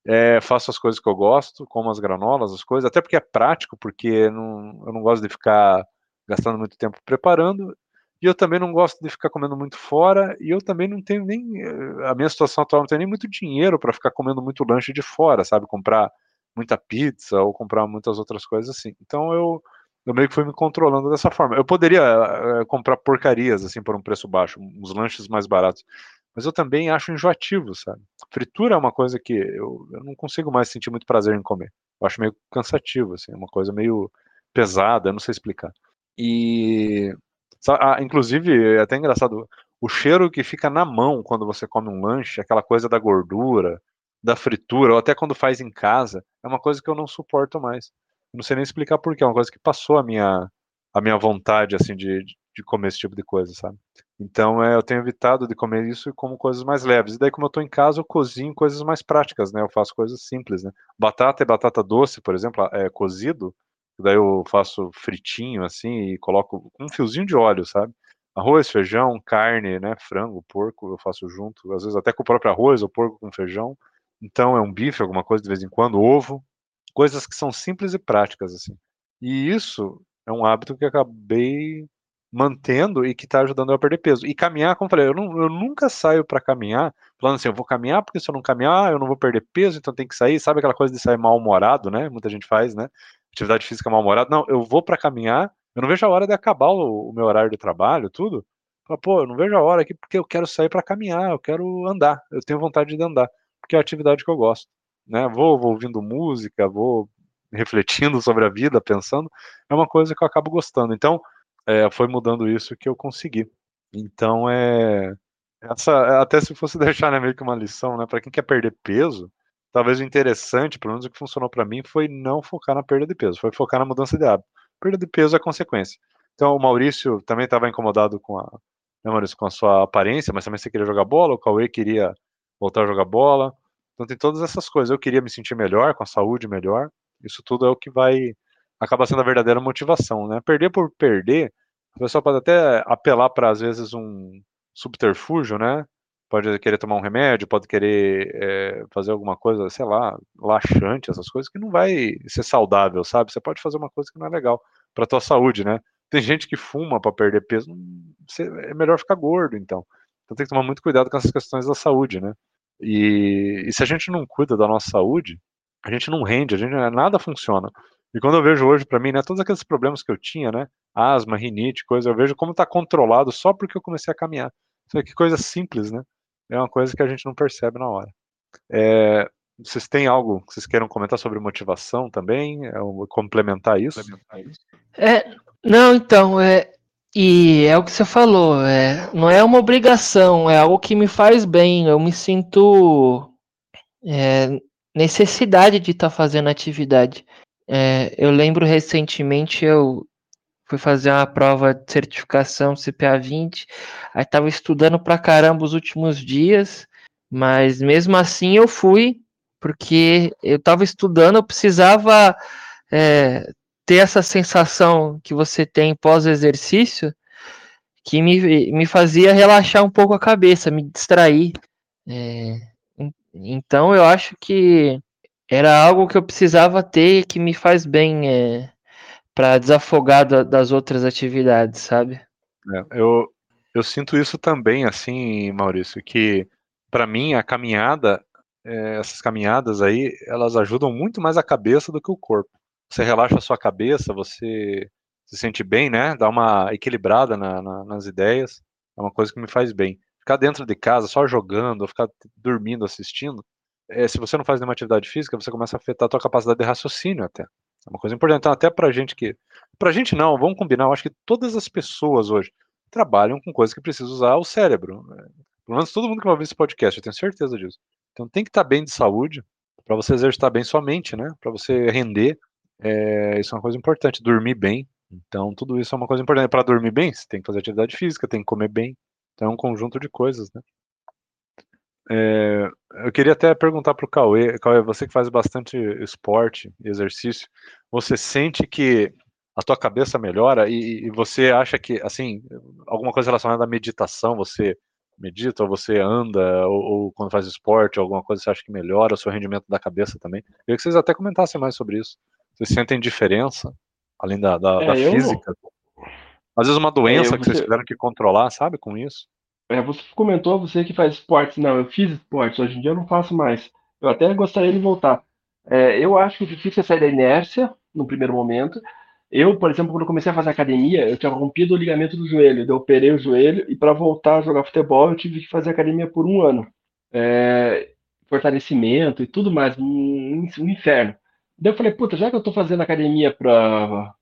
É, faço as coisas que eu gosto, como as granolas, as coisas, até porque é prático, porque não, eu não gosto de ficar gastando muito tempo preparando, e eu também não gosto de ficar comendo muito fora, e eu também não tenho nem. A minha situação atual não tem nem muito dinheiro para ficar comendo muito lanche de fora, sabe? Comprar muita pizza ou comprar muitas outras coisas assim. Então eu eu meio que fui me controlando dessa forma. Eu poderia uh, comprar porcarias, assim, por um preço baixo, uns lanches mais baratos, mas eu também acho enjoativo, sabe? Fritura é uma coisa que eu, eu não consigo mais sentir muito prazer em comer. Eu acho meio cansativo, assim, é uma coisa meio pesada, eu não sei explicar. E, ah, inclusive, é até engraçado, o cheiro que fica na mão quando você come um lanche, aquela coisa da gordura, da fritura, ou até quando faz em casa, é uma coisa que eu não suporto mais não sei nem explicar porquê, é uma coisa que passou a minha, a minha vontade, assim, de, de comer esse tipo de coisa, sabe? Então, é, eu tenho evitado de comer isso como coisas mais leves. E daí, como eu estou em casa, eu cozinho coisas mais práticas, né? Eu faço coisas simples, né? Batata e batata doce, por exemplo, é cozido. Daí eu faço fritinho, assim, e coloco um fiozinho de óleo, sabe? Arroz, feijão, carne, né? Frango, porco, eu faço junto. Às vezes até com o próprio arroz, ou porco com feijão. Então, é um bife, alguma coisa de vez em quando, ovo. Coisas que são simples e práticas, assim. E isso é um hábito que acabei mantendo e que está ajudando eu a perder peso. E caminhar, como eu falei, eu, não, eu nunca saio para caminhar falando assim, eu vou caminhar porque se eu não caminhar eu não vou perder peso, então tem que sair. Sabe aquela coisa de sair mal-humorado, né? Muita gente faz, né? Atividade física mal-humorado. Não, eu vou para caminhar, eu não vejo a hora de acabar o, o meu horário de trabalho, tudo. Fala, pô, eu não vejo a hora aqui porque eu quero sair para caminhar, eu quero andar, eu tenho vontade de andar, porque é a atividade que eu gosto. Né? Vou, vou ouvindo música, vou refletindo sobre a vida, pensando, é uma coisa que eu acabo gostando. Então, é, foi mudando isso que eu consegui. Então, é. Essa, até se fosse deixar né, meio que uma lição, né, para quem quer perder peso, talvez o interessante, pelo menos o que funcionou para mim, foi não focar na perda de peso, foi focar na mudança de hábito. Perda de peso é consequência. Então, o Maurício também estava incomodado com a, né, Maurício, com a sua aparência, mas também você queria jogar bola, o Cauê queria voltar a jogar bola. Então, tem todas essas coisas. Eu queria me sentir melhor, com a saúde melhor. Isso tudo é o que vai acaba sendo a verdadeira motivação, né? Perder por perder, o pessoal pode até apelar para às vezes um subterfúgio, né? Pode querer tomar um remédio, pode querer é, fazer alguma coisa, sei lá, laxante, essas coisas que não vai ser saudável, sabe? Você pode fazer uma coisa que não é legal para tua saúde, né? Tem gente que fuma para perder peso, é melhor ficar gordo, então. Então tem que tomar muito cuidado com essas questões da saúde, né? E, e se a gente não cuida da nossa saúde, a gente não rende, a gente nada funciona. E quando eu vejo hoje para mim, né, todos aqueles problemas que eu tinha, né, asma, rinite, coisa, eu vejo como está controlado só porque eu comecei a caminhar. Isso que coisa simples, né? É uma coisa que a gente não percebe na hora. É, vocês têm algo que vocês queiram comentar sobre motivação também? É, complementar isso? É, não, então, é, e é o que você falou, é, não é uma obrigação, é algo que me faz bem, eu me sinto é, necessidade de estar tá fazendo atividade. É, eu lembro recentemente eu fui fazer uma prova de certificação CPA 20, aí estava estudando pra caramba os últimos dias, mas mesmo assim eu fui, porque eu estava estudando, eu precisava é, ter essa sensação que você tem pós-exercício, que me, me fazia relaxar um pouco a cabeça, me distrair. É, então eu acho que era algo que eu precisava ter que me faz bem é, para desafogar da, das outras atividades, sabe? É, eu, eu sinto isso também, assim, Maurício, que para mim a caminhada, é, essas caminhadas aí, elas ajudam muito mais a cabeça do que o corpo. Você relaxa a sua cabeça, você se sente bem, né? Dá uma equilibrada na, na, nas ideias. É uma coisa que me faz bem ficar dentro de casa só jogando, ou ficar dormindo, assistindo, é, se você não faz nenhuma atividade física, você começa a afetar a tua capacidade de raciocínio até. É uma coisa importante. Então, até pra gente que. Pra gente não, vamos combinar, eu acho que todas as pessoas hoje trabalham com coisas que precisam usar o cérebro. Né? Pelo menos todo mundo que vai ouvir esse podcast, eu tenho certeza disso. Então tem que estar bem de saúde para você exercitar bem sua mente, né? Para você render. É, isso é uma coisa importante. Dormir bem. Então, tudo isso é uma coisa importante. Para dormir bem, você tem que fazer atividade física, tem que comer bem, então é um conjunto de coisas, né? É, eu queria até perguntar para o Cauê, Cauê, você que faz bastante esporte exercício, você sente que a tua cabeça melhora e, e, você acha que, assim, alguma coisa relacionada à meditação, você medita, ou você anda, ou, ou quando faz esporte, alguma coisa você acha que melhora o seu rendimento da cabeça também? Eu queria que vocês até comentassem mais sobre isso. Vocês sentem diferença, além da, da, é, da física? Às vezes uma doença é, que vocês tiveram que controlar, sabe, com isso. É, você comentou, você que faz esportes. Não, eu fiz esportes, hoje em dia eu não faço mais. Eu até gostaria de voltar. É, eu acho que o difícil é sair da inércia, no primeiro momento. Eu, por exemplo, quando comecei a fazer academia, eu tinha rompido o ligamento do joelho, eu operei o joelho e para voltar a jogar futebol eu tive que fazer academia por um ano. É, fortalecimento e tudo mais, um, um inferno. Daí eu falei, puta, já que eu tô fazendo academia para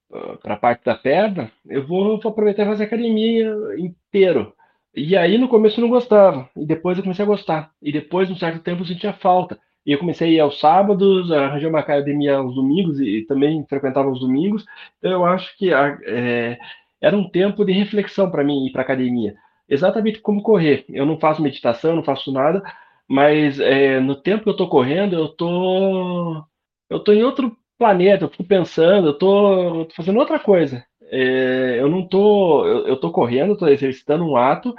para a parte da perna, eu vou, vou aproveitar e fazer academia inteiro. E aí no começo eu não gostava, e depois eu comecei a gostar. E depois, um certo tempo, eu sentia falta. E eu comecei a ir aos sábados, arranjei uma academia aos domingos e, também frequentava os domingos. Então eu acho que é, era um tempo de reflexão para mim ir para academia. exatamente como correr. Eu não faço meditação, não faço nada, mas é, no tempo que eu estou correndo, eu tô, eu tô em outro planeta, eu fico pensando, eu tô, tô fazendo outra coisa. É, eu não tô, eu, eu tô correndo, estou exercitando um ato,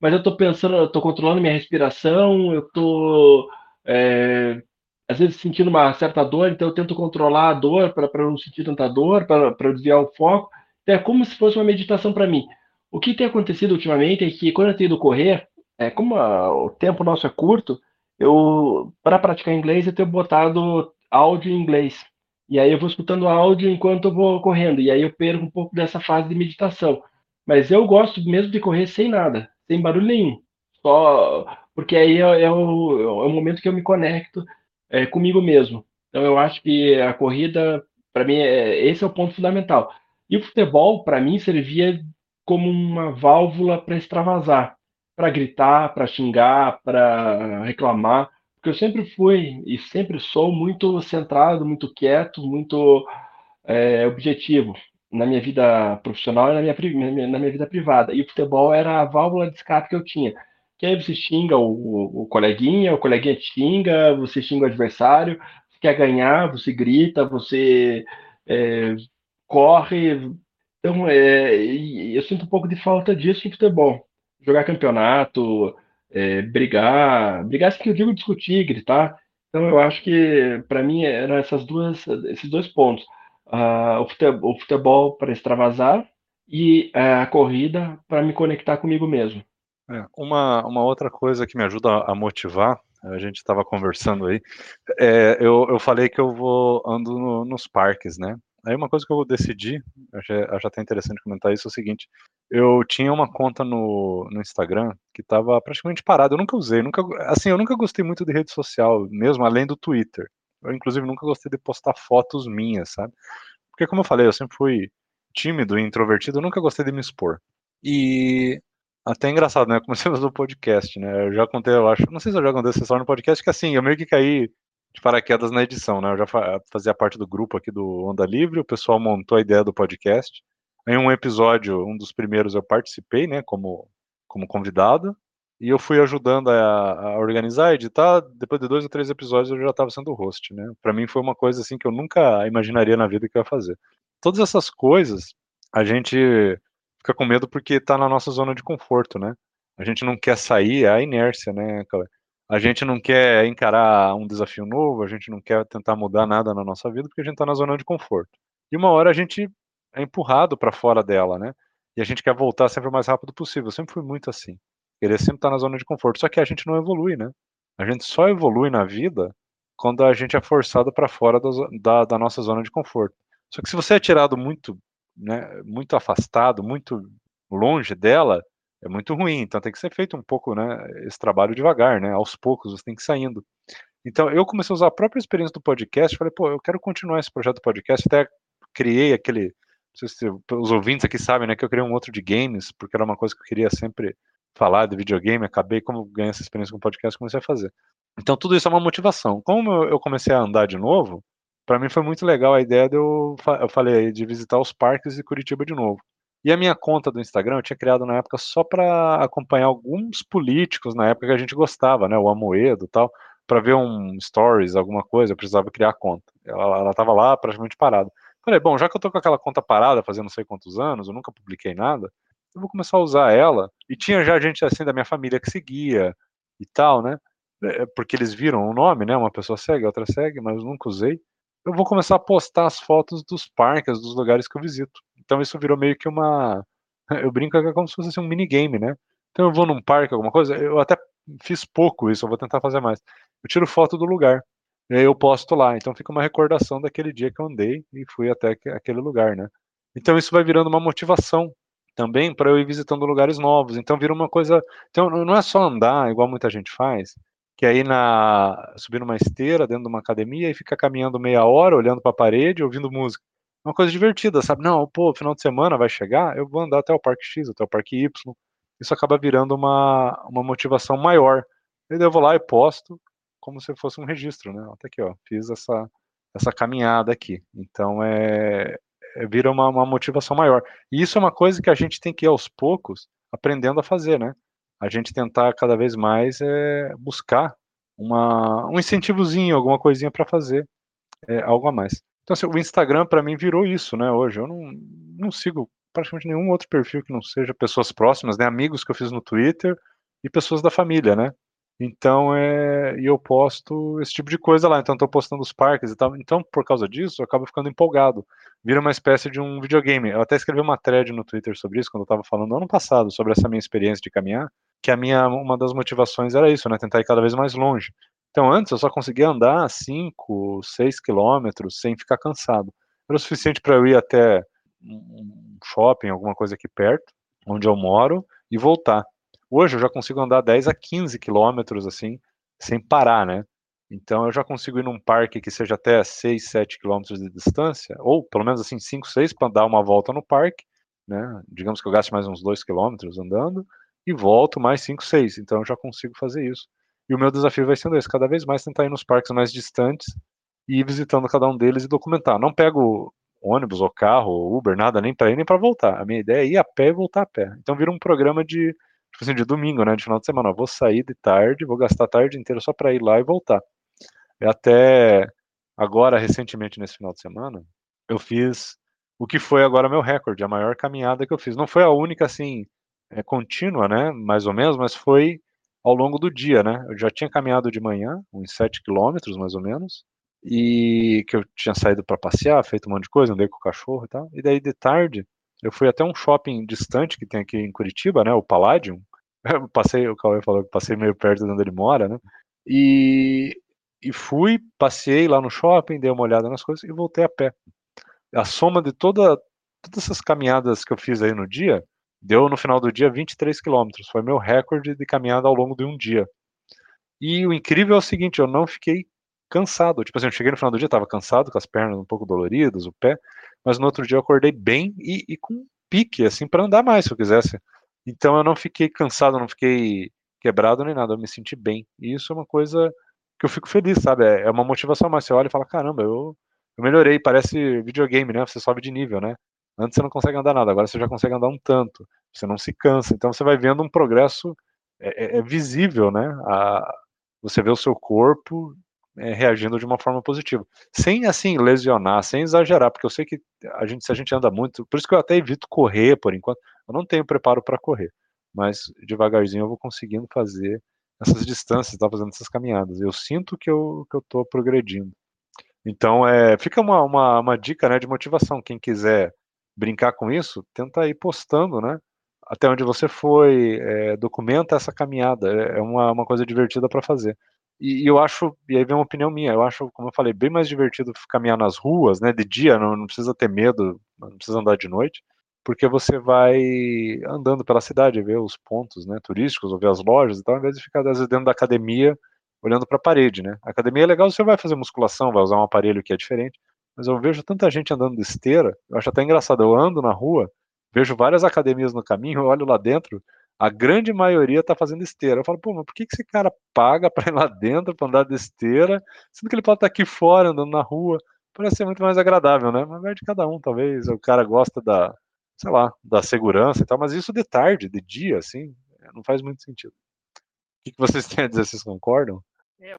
mas eu estou pensando, eu tô controlando minha respiração, eu tô é, às vezes sentindo uma certa dor, então eu tento controlar a dor para não sentir tanta dor, para desviar o foco. Então, é como se fosse uma meditação para mim. O que tem acontecido ultimamente é que quando eu tenho ido correr, é, como a, o tempo nosso é curto, eu para praticar inglês eu tenho botado áudio em inglês. E aí eu vou escutando áudio enquanto eu vou correndo, e aí eu perco um pouco dessa fase de meditação. Mas eu gosto mesmo de correr sem nada, sem barulho nenhum. Só porque aí é, é, o, é o momento que eu me conecto é, comigo mesmo. Então eu acho que a corrida, para mim, é, esse é o ponto fundamental. E o futebol, para mim, servia como uma válvula para extravasar, para gritar, para xingar, para reclamar, porque eu sempre fui e sempre sou muito centrado, muito quieto, muito é, objetivo na minha vida profissional e na minha, na minha vida privada. E o futebol era a válvula de escape que eu tinha que aí você xinga o, o, coleguinha, o coleguinha te xinga, você xinga o adversário, você quer ganhar, você grita, você é, corre. Então, é, eu sinto um pouco de falta disso em futebol. Jogar campeonato, é, brigar, brigar assim que eu digo discutir, gritar. Então, eu acho que para mim eram essas duas, esses dois pontos. Uh, o futebol, futebol para extravasar e uh, a corrida para me conectar comigo mesmo. É, uma, uma outra coisa que me ajuda a motivar, a gente estava conversando aí, é, eu, eu falei que eu vou ando no, nos parques, né? Aí uma coisa que eu decidi, acho, acho até interessante comentar isso, é o seguinte, eu tinha uma conta no, no Instagram que estava praticamente parada, eu nunca usei, nunca, assim, eu nunca gostei muito de rede social, mesmo além do Twitter. Eu, inclusive, nunca gostei de postar fotos minhas, sabe? Porque, como eu falei, eu sempre fui tímido e introvertido, eu nunca gostei de me expor. E até engraçado, né? Comecei a fazer o podcast, né? Eu já contei, eu acho, não sei se eu já contei essa história no podcast, que assim, eu meio que caí de paraquedas na edição, né? Eu já fazia parte do grupo aqui do Onda Livre, o pessoal montou a ideia do podcast. Em um episódio, um dos primeiros, eu participei, né, como, como convidado, e eu fui ajudando a, a organizar, editar. Depois de dois ou três episódios, eu já estava sendo host, né? Para mim foi uma coisa assim que eu nunca imaginaria na vida que eu ia fazer. Todas essas coisas, a gente fica com medo porque está na nossa zona de conforto, né? A gente não quer sair, é a inércia, né? A gente não quer encarar um desafio novo, a gente não quer tentar mudar nada na nossa vida porque a gente está na zona de conforto. E uma hora a gente é empurrado para fora dela, né? E a gente quer voltar sempre o mais rápido possível. Eu sempre fui muito assim. Querer sempre estar tá na zona de conforto. Só que a gente não evolui, né? A gente só evolui na vida quando a gente é forçado para fora da, da, da, nossa zona de conforto. Só que se você é tirado muito né, muito afastado, muito longe dela, é muito ruim. Então tem que ser feito um pouco, né, esse trabalho devagar, né, aos poucos você tem que ir saindo. Então eu comecei a usar a própria experiência do podcast, falei, pô, eu quero continuar esse projeto do podcast, até criei aquele, não sei se os ouvintes aqui sabem, né, que eu criei um outro de games, porque era uma coisa que eu queria sempre falar de videogame, acabei, como ganhei essa experiência com o podcast, comecei a fazer. Então tudo isso é uma motivação. Como eu comecei a andar de novo, para mim foi muito legal a ideia de eu, eu falei de visitar os parques de Curitiba de novo. E a minha conta do Instagram eu tinha criado na época só para acompanhar alguns políticos na época que a gente gostava, né, o Amoedo, tal, para ver um stories, alguma coisa, eu precisava criar a conta. Ela, ela tava lá praticamente parada. Falei, bom, já que eu tô com aquela conta parada fazendo não sei quantos anos, eu nunca publiquei nada, eu vou começar a usar ela. E tinha já gente assim da minha família que seguia e tal, né? É, porque eles viram o nome, né? Uma pessoa segue, outra segue, mas eu nunca usei eu vou começar a postar as fotos dos parques, dos lugares que eu visito. Então isso virou meio que uma. Eu brinco que é como se fosse assim, um minigame, né? Então eu vou num parque, alguma coisa, eu até fiz pouco isso, eu vou tentar fazer mais. Eu tiro foto do lugar, e aí eu posto lá. Então fica uma recordação daquele dia que eu andei e fui até aquele lugar, né? Então isso vai virando uma motivação também para eu ir visitando lugares novos. Então vira uma coisa. Então não é só andar, igual muita gente faz, que aí na subir numa esteira dentro de uma academia e fica caminhando meia hora, olhando para a parede, ouvindo música. Uma coisa divertida, sabe? Não, pô, final de semana vai chegar, eu vou andar até o Parque X, até o Parque Y. Isso acaba virando uma, uma motivação maior. E eu vou lá e posto como se fosse um registro, né? Até aqui, ó, fiz essa, essa caminhada aqui. Então é, é vira uma, uma motivação maior. E isso é uma coisa que a gente tem que ir aos poucos aprendendo a fazer, né? A gente tentar cada vez mais é, buscar uma, um incentivozinho, alguma coisinha para fazer é, algo a mais. Então, assim, o Instagram para mim virou isso, né? Hoje eu não, não sigo praticamente nenhum outro perfil que não seja pessoas próximas, né? Amigos que eu fiz no Twitter e pessoas da família, né? Então, é, e eu posto esse tipo de coisa lá. Então, estou postando os parques e tal. Então, por causa disso, eu acabo ficando empolgado. Vira uma espécie de um videogame. Eu até escrevi uma thread no Twitter sobre isso, quando eu estava falando no ano passado, sobre essa minha experiência de caminhar, que a minha, uma das motivações era isso, né? Tentar ir cada vez mais longe. Então, antes eu só conseguia andar 5, 6 quilômetros sem ficar cansado. Era o suficiente para eu ir até um shopping, alguma coisa aqui perto, onde eu moro, e voltar. Hoje eu já consigo andar 10 a 15 quilômetros, assim, sem parar, né? Então eu já consigo ir num parque que seja até 6, 7 quilômetros de distância, ou pelo menos assim 5, 6 para dar uma volta no parque, né? Digamos que eu gaste mais uns 2 quilômetros andando e volto mais 5, 6. Então eu já consigo fazer isso. E o meu desafio vai sendo esse, cada vez mais tentar ir nos parques mais distantes e ir visitando cada um deles e documentar. Não pego ônibus ou carro ou Uber, nada, nem para ir nem para voltar. A minha ideia é ir a pé e voltar a pé. Então vira um programa de, tipo assim, de domingo, né, de final de semana. Eu vou sair de tarde, vou gastar a tarde inteira só para ir lá e voltar. E até agora, recentemente, nesse final de semana, eu fiz o que foi agora meu recorde, a maior caminhada que eu fiz. Não foi a única, assim, é, contínua, né, mais ou menos, mas foi ao longo do dia, né? Eu já tinha caminhado de manhã, uns 7 quilômetros mais ou menos, e que eu tinha saído para passear, feito um monte de coisa, andei com o cachorro e tal. E daí de tarde, eu fui até um shopping distante que tem aqui em Curitiba, né? O Palladium. Eu passei, o Cauê falou que passei meio perto de onde ele mora, né? E, e fui, passei lá no shopping, dei uma olhada nas coisas e voltei a pé. A soma de toda, todas essas caminhadas que eu fiz aí no dia Deu no final do dia 23 quilômetros. Foi meu recorde de caminhada ao longo de um dia. E o incrível é o seguinte, eu não fiquei cansado. Tipo assim, eu cheguei no final do dia, estava cansado, com as pernas um pouco doloridas, o pé, mas no outro dia eu acordei bem e, e com pique, assim, para andar mais se eu quisesse. Então eu não fiquei cansado, não fiquei quebrado nem nada, eu me senti bem. E isso é uma coisa que eu fico feliz, sabe? É, é uma motivação mais. Você olha e fala, caramba, eu, eu melhorei, parece videogame, né? Você sobe de nível, né? Antes você não consegue andar nada, agora você já consegue andar um tanto. Você não se cansa. Então você vai vendo um progresso é, é, é visível, né? A, você vê o seu corpo é, reagindo de uma forma positiva, sem assim lesionar, sem exagerar, porque eu sei que a gente, se a gente anda muito, por isso que eu até evito correr por enquanto. Eu não tenho preparo para correr, mas devagarzinho eu vou conseguindo fazer essas distâncias, tá fazendo essas caminhadas. Eu sinto que eu que eu estou progredindo. Então, é, fica uma, uma, uma dica né, de motivação. Quem quiser brincar com isso, tenta ir postando, né? Até onde você foi, é, documenta essa caminhada, é, é uma, uma coisa divertida para fazer. E, eu acho, e aí vem uma opinião minha, eu acho, como eu falei, bem mais divertido caminhar nas ruas, né? De dia, não, não precisa ter medo, não precisa andar de noite, porque você vai andando pela cidade, ver os pontos né, turísticos, ou ver as lojas e tal, ao invés de ficar às vezes dentro da academia olhando para a parede, né? A academia é legal, você vai fazer musculação, vai usar um aparelho que é diferente, mas eu vejo tanta gente andando de esteira, eu acho até engraçado, eu ando na rua, vejo várias academias no caminho, eu olho lá dentro, a grande maioria está fazendo esteira. Eu falo, pô, mas por que, que esse cara paga para ir lá dentro, para andar de esteira, sendo que ele pode estar tá aqui fora, andando na rua? Parece ser muito mais agradável, né? Mas vai de cada um, talvez. O cara gosta da, sei lá, da segurança e tal, mas isso de tarde, de dia, assim, não faz muito sentido. O que vocês têm a dizer? Vocês concordam?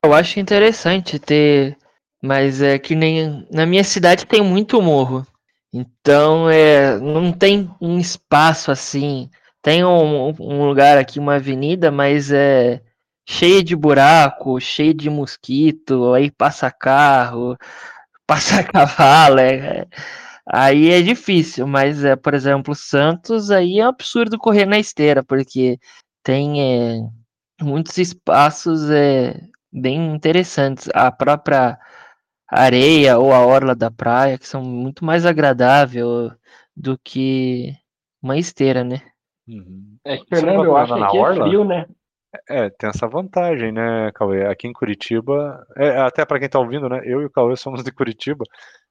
Eu acho interessante ter mas é que nem na minha cidade tem muito morro. Então é, não tem um espaço assim. Tem um, um lugar aqui, uma avenida, mas é cheia de buraco, cheia de mosquito, aí passa carro, passa cavalo, é, aí é difícil, mas é, por exemplo, Santos aí é um absurdo correr na esteira, porque tem é, muitos espaços é, bem interessantes. A própria areia ou a orla da praia, que são muito mais agradável do que uma esteira, né? Uhum. É que, Fernando, eu acho que aqui é orla? é frio, né? É, tem essa vantagem, né, Cauê? Aqui em Curitiba, é, até para quem tá ouvindo, né? Eu e o Cauê somos de Curitiba.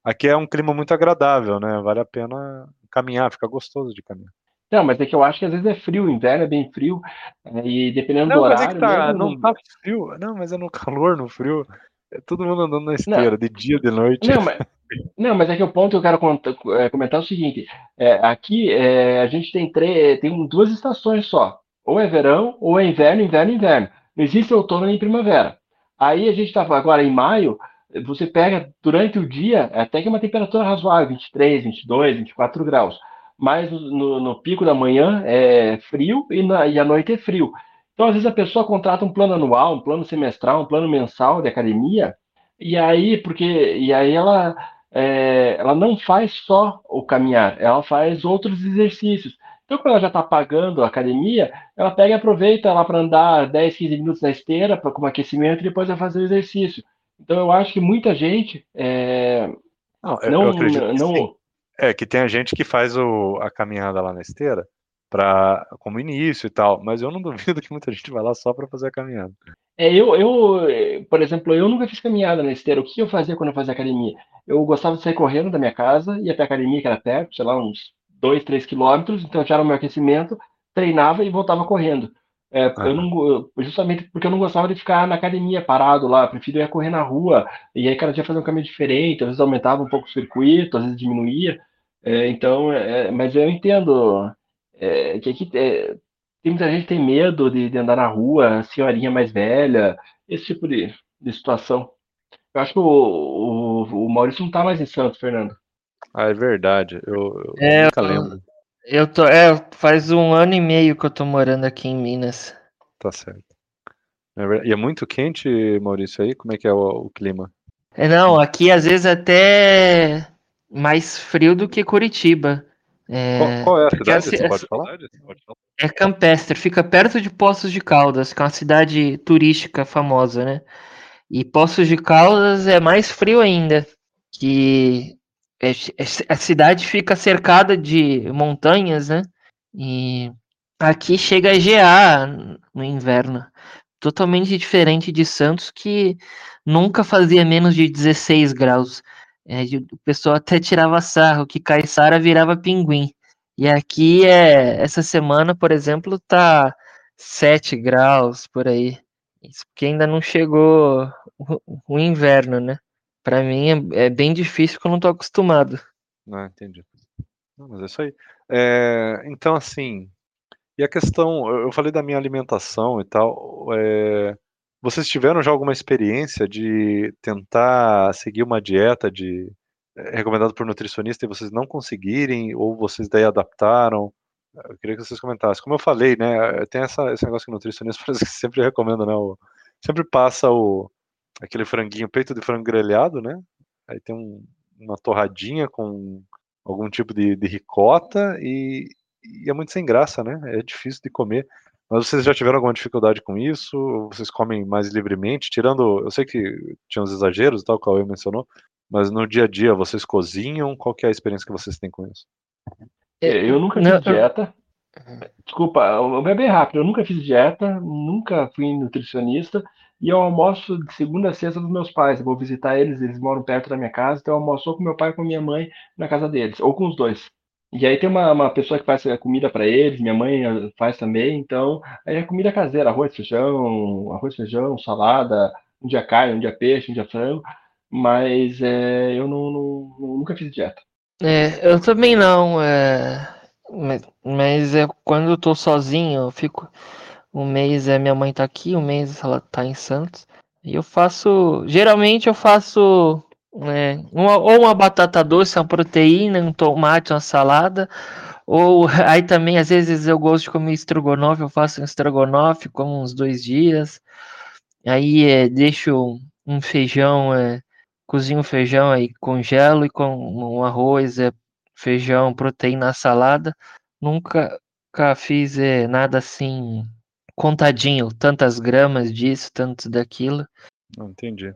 Aqui é um clima muito agradável, né? Vale a pena caminhar, fica gostoso de caminhar. Não, mas é que eu acho que às vezes é frio, o inverno é bem frio, é, e dependendo não, do horário... Não, mas é que tá, não tá frio, não, mas é no calor, no frio, é todo mundo andando na esteira, não. de dia, de noite. Não, mas, Não, mas é que o ponto que eu quero é, comentar é o seguinte: é, aqui é, a gente tem, três, tem duas estações só. Ou é verão, ou é inverno, inverno, inverno. Não existe outono nem primavera. Aí a gente está agora em maio, você pega durante o dia, até que é uma temperatura razoável, 23, 22, 24 graus. Mas no, no pico da manhã é frio e, na, e à noite é frio. Então, às vezes, a pessoa contrata um plano anual, um plano semestral, um plano mensal de academia, e aí, porque, e aí ela, é, ela não faz só o caminhar, ela faz outros exercícios. Então, quando ela já está pagando a academia, ela pega e aproveita lá para andar 10, 15 minutos na esteira pra, como aquecimento e depois vai fazer o exercício. Então, eu acho que muita gente é, não, eu, não, eu acredito não... é que tem a gente que faz o, a caminhada lá na esteira para como início e tal, mas eu não duvido que muita gente vai lá só para fazer a caminhada. É, eu, eu, por exemplo, eu nunca fiz caminhada na esteira. O que eu fazia quando eu fazia academia? Eu gostava de sair correndo da minha casa, ia até a academia, que era perto, sei lá, uns 2, 3 quilômetros, então já era o meu aquecimento, treinava e voltava correndo. É, ah. eu não, justamente porque eu não gostava de ficar na academia parado lá, prefiro ir correr na rua, e aí cada dia fazer um caminho diferente, às vezes aumentava um pouco o circuito, às vezes diminuía. É, então, é, mas eu entendo é, que aqui é, tem muita gente que tem medo de, de, andar na rua, senhorinha mais velha, esse tipo de, de situação. Eu acho que o, o, o Maurício não está mais em Santos, Fernando. Ah, é verdade. Eu, eu é, nunca lembro. Eu tô, é, faz um ano e meio que eu tô morando aqui em Minas. Tá certo. É e é muito quente, Maurício, aí? Como é que é o, o clima? É, não, aqui às vezes até mais frio do que Curitiba. É, qual, é a cidade? Você pode falar? É Campestre, fica perto de Poços de Caldas, que é uma cidade turística famosa, né? E Poços de Caldas é mais frio ainda, que é, é, a cidade fica cercada de montanhas, né? E aqui chega a gear no inverno, totalmente diferente de Santos, que nunca fazia menos de 16 graus. É, o pessoal até tirava sarro que Caiçara virava pinguim. E aqui é essa semana, por exemplo, tá 7 graus por aí. Isso porque ainda não chegou o, o inverno, né? Para mim é, é, bem difícil porque eu não tô acostumado. Ah, entendi. Não, mas é isso aí. É, então, assim, e a questão, eu falei da minha alimentação e tal. É, vocês tiveram já alguma experiência de tentar seguir uma dieta de é, recomendado por nutricionista e vocês não conseguirem ou vocês daí adaptaram? Eu queria que vocês comentassem. Como eu falei, né, tem essa, esse negócio que o nutricionista parece que sempre recomenda, né, o, sempre passa o aquele franguinho, peito de frango grelhado, né? Aí tem um, uma torradinha com algum tipo de, de ricota e, e, é muito sem graça, né? É difícil de comer. Mas vocês já tiveram alguma dificuldade com isso? Vocês comem mais livremente? Tirando, eu sei que tinha uns exageros e tal, que o Cauê mencionou, mas no dia a dia vocês cozinham? Qual é a experiência que vocês têm com isso? É, eu nunca fiz dieta. Desculpa, eu vou bem rápido. Eu nunca fiz dieta, nunca fui nutricionista e eu almoço de segunda a sexta dos meus pais. Eu vou visitar eles, eles moram perto da minha casa, então eu almoço ou com meu pai ou com minha mãe na casa deles, ou com os dois. E aí tem uma, uma pessoa que faz a comida para eles, minha mãe eh, faz também, então aí é comida caseira, arroz, feijão, arroz, feijão, salada, um dia carne, um dia peixe, um dia frango, mas é, eu não, não, nunca fiz dieta. É, eu também não, é, mas, mas é, quando eu tô sozinho, eu fico, um mês é minha mãe tá aqui, um mês ela tá em Santos, e eu faço, geralmente eu faço é, uma, ou uma batata doce, uma proteína, um tomate, uma salada. Ou aí também, às vezes, eu gosto de comer estrogonofe, eu faço um estrogonofe, como uns dois dias. Aí é, deixo um feijão, é, cozinho feijão aí, congelo e com um arroz, é, feijão, proteína, salada. Nunca, nunca fiz é, nada assim contadinho, tantas gramas disso, tantos daquilo. Não entendi.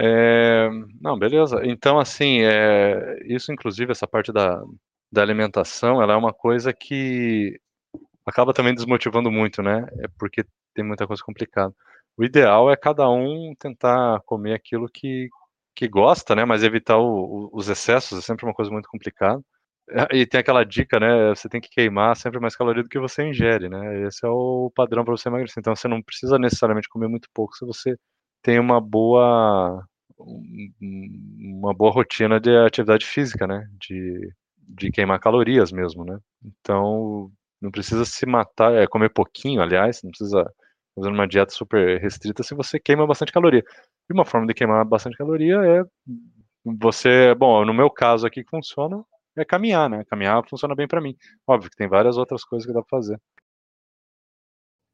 É, não, beleza. Então, assim, é, isso, inclusive, essa parte da, da alimentação, ela é uma coisa que acaba também desmotivando muito, né? É porque tem muita coisa complicada. O ideal é cada um tentar comer aquilo que, que gosta, né? Mas evitar o, o, os excessos é sempre uma coisa muito complicada. E tem aquela dica, né? Você tem que queimar sempre mais caloria do que você ingere, né? Esse é o padrão para você emagrecer. Então você não precisa necessariamente comer muito pouco se você tem uma boa uma boa rotina de atividade física, né? De, de queimar calorias mesmo, né? Então, não precisa se matar, é comer pouquinho, aliás, não precisa fazer uma dieta super restrita se você queima bastante caloria. E uma forma de queimar bastante caloria é você, bom, no meu caso aqui que funciona é caminhar, né? Caminhar funciona bem para mim. Óbvio que tem várias outras coisas que dá para fazer.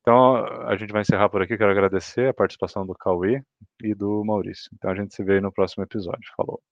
Então, a gente vai encerrar por aqui. Quero agradecer a participação do Cauê e do Maurício. Então, a gente se vê no próximo episódio. Falou.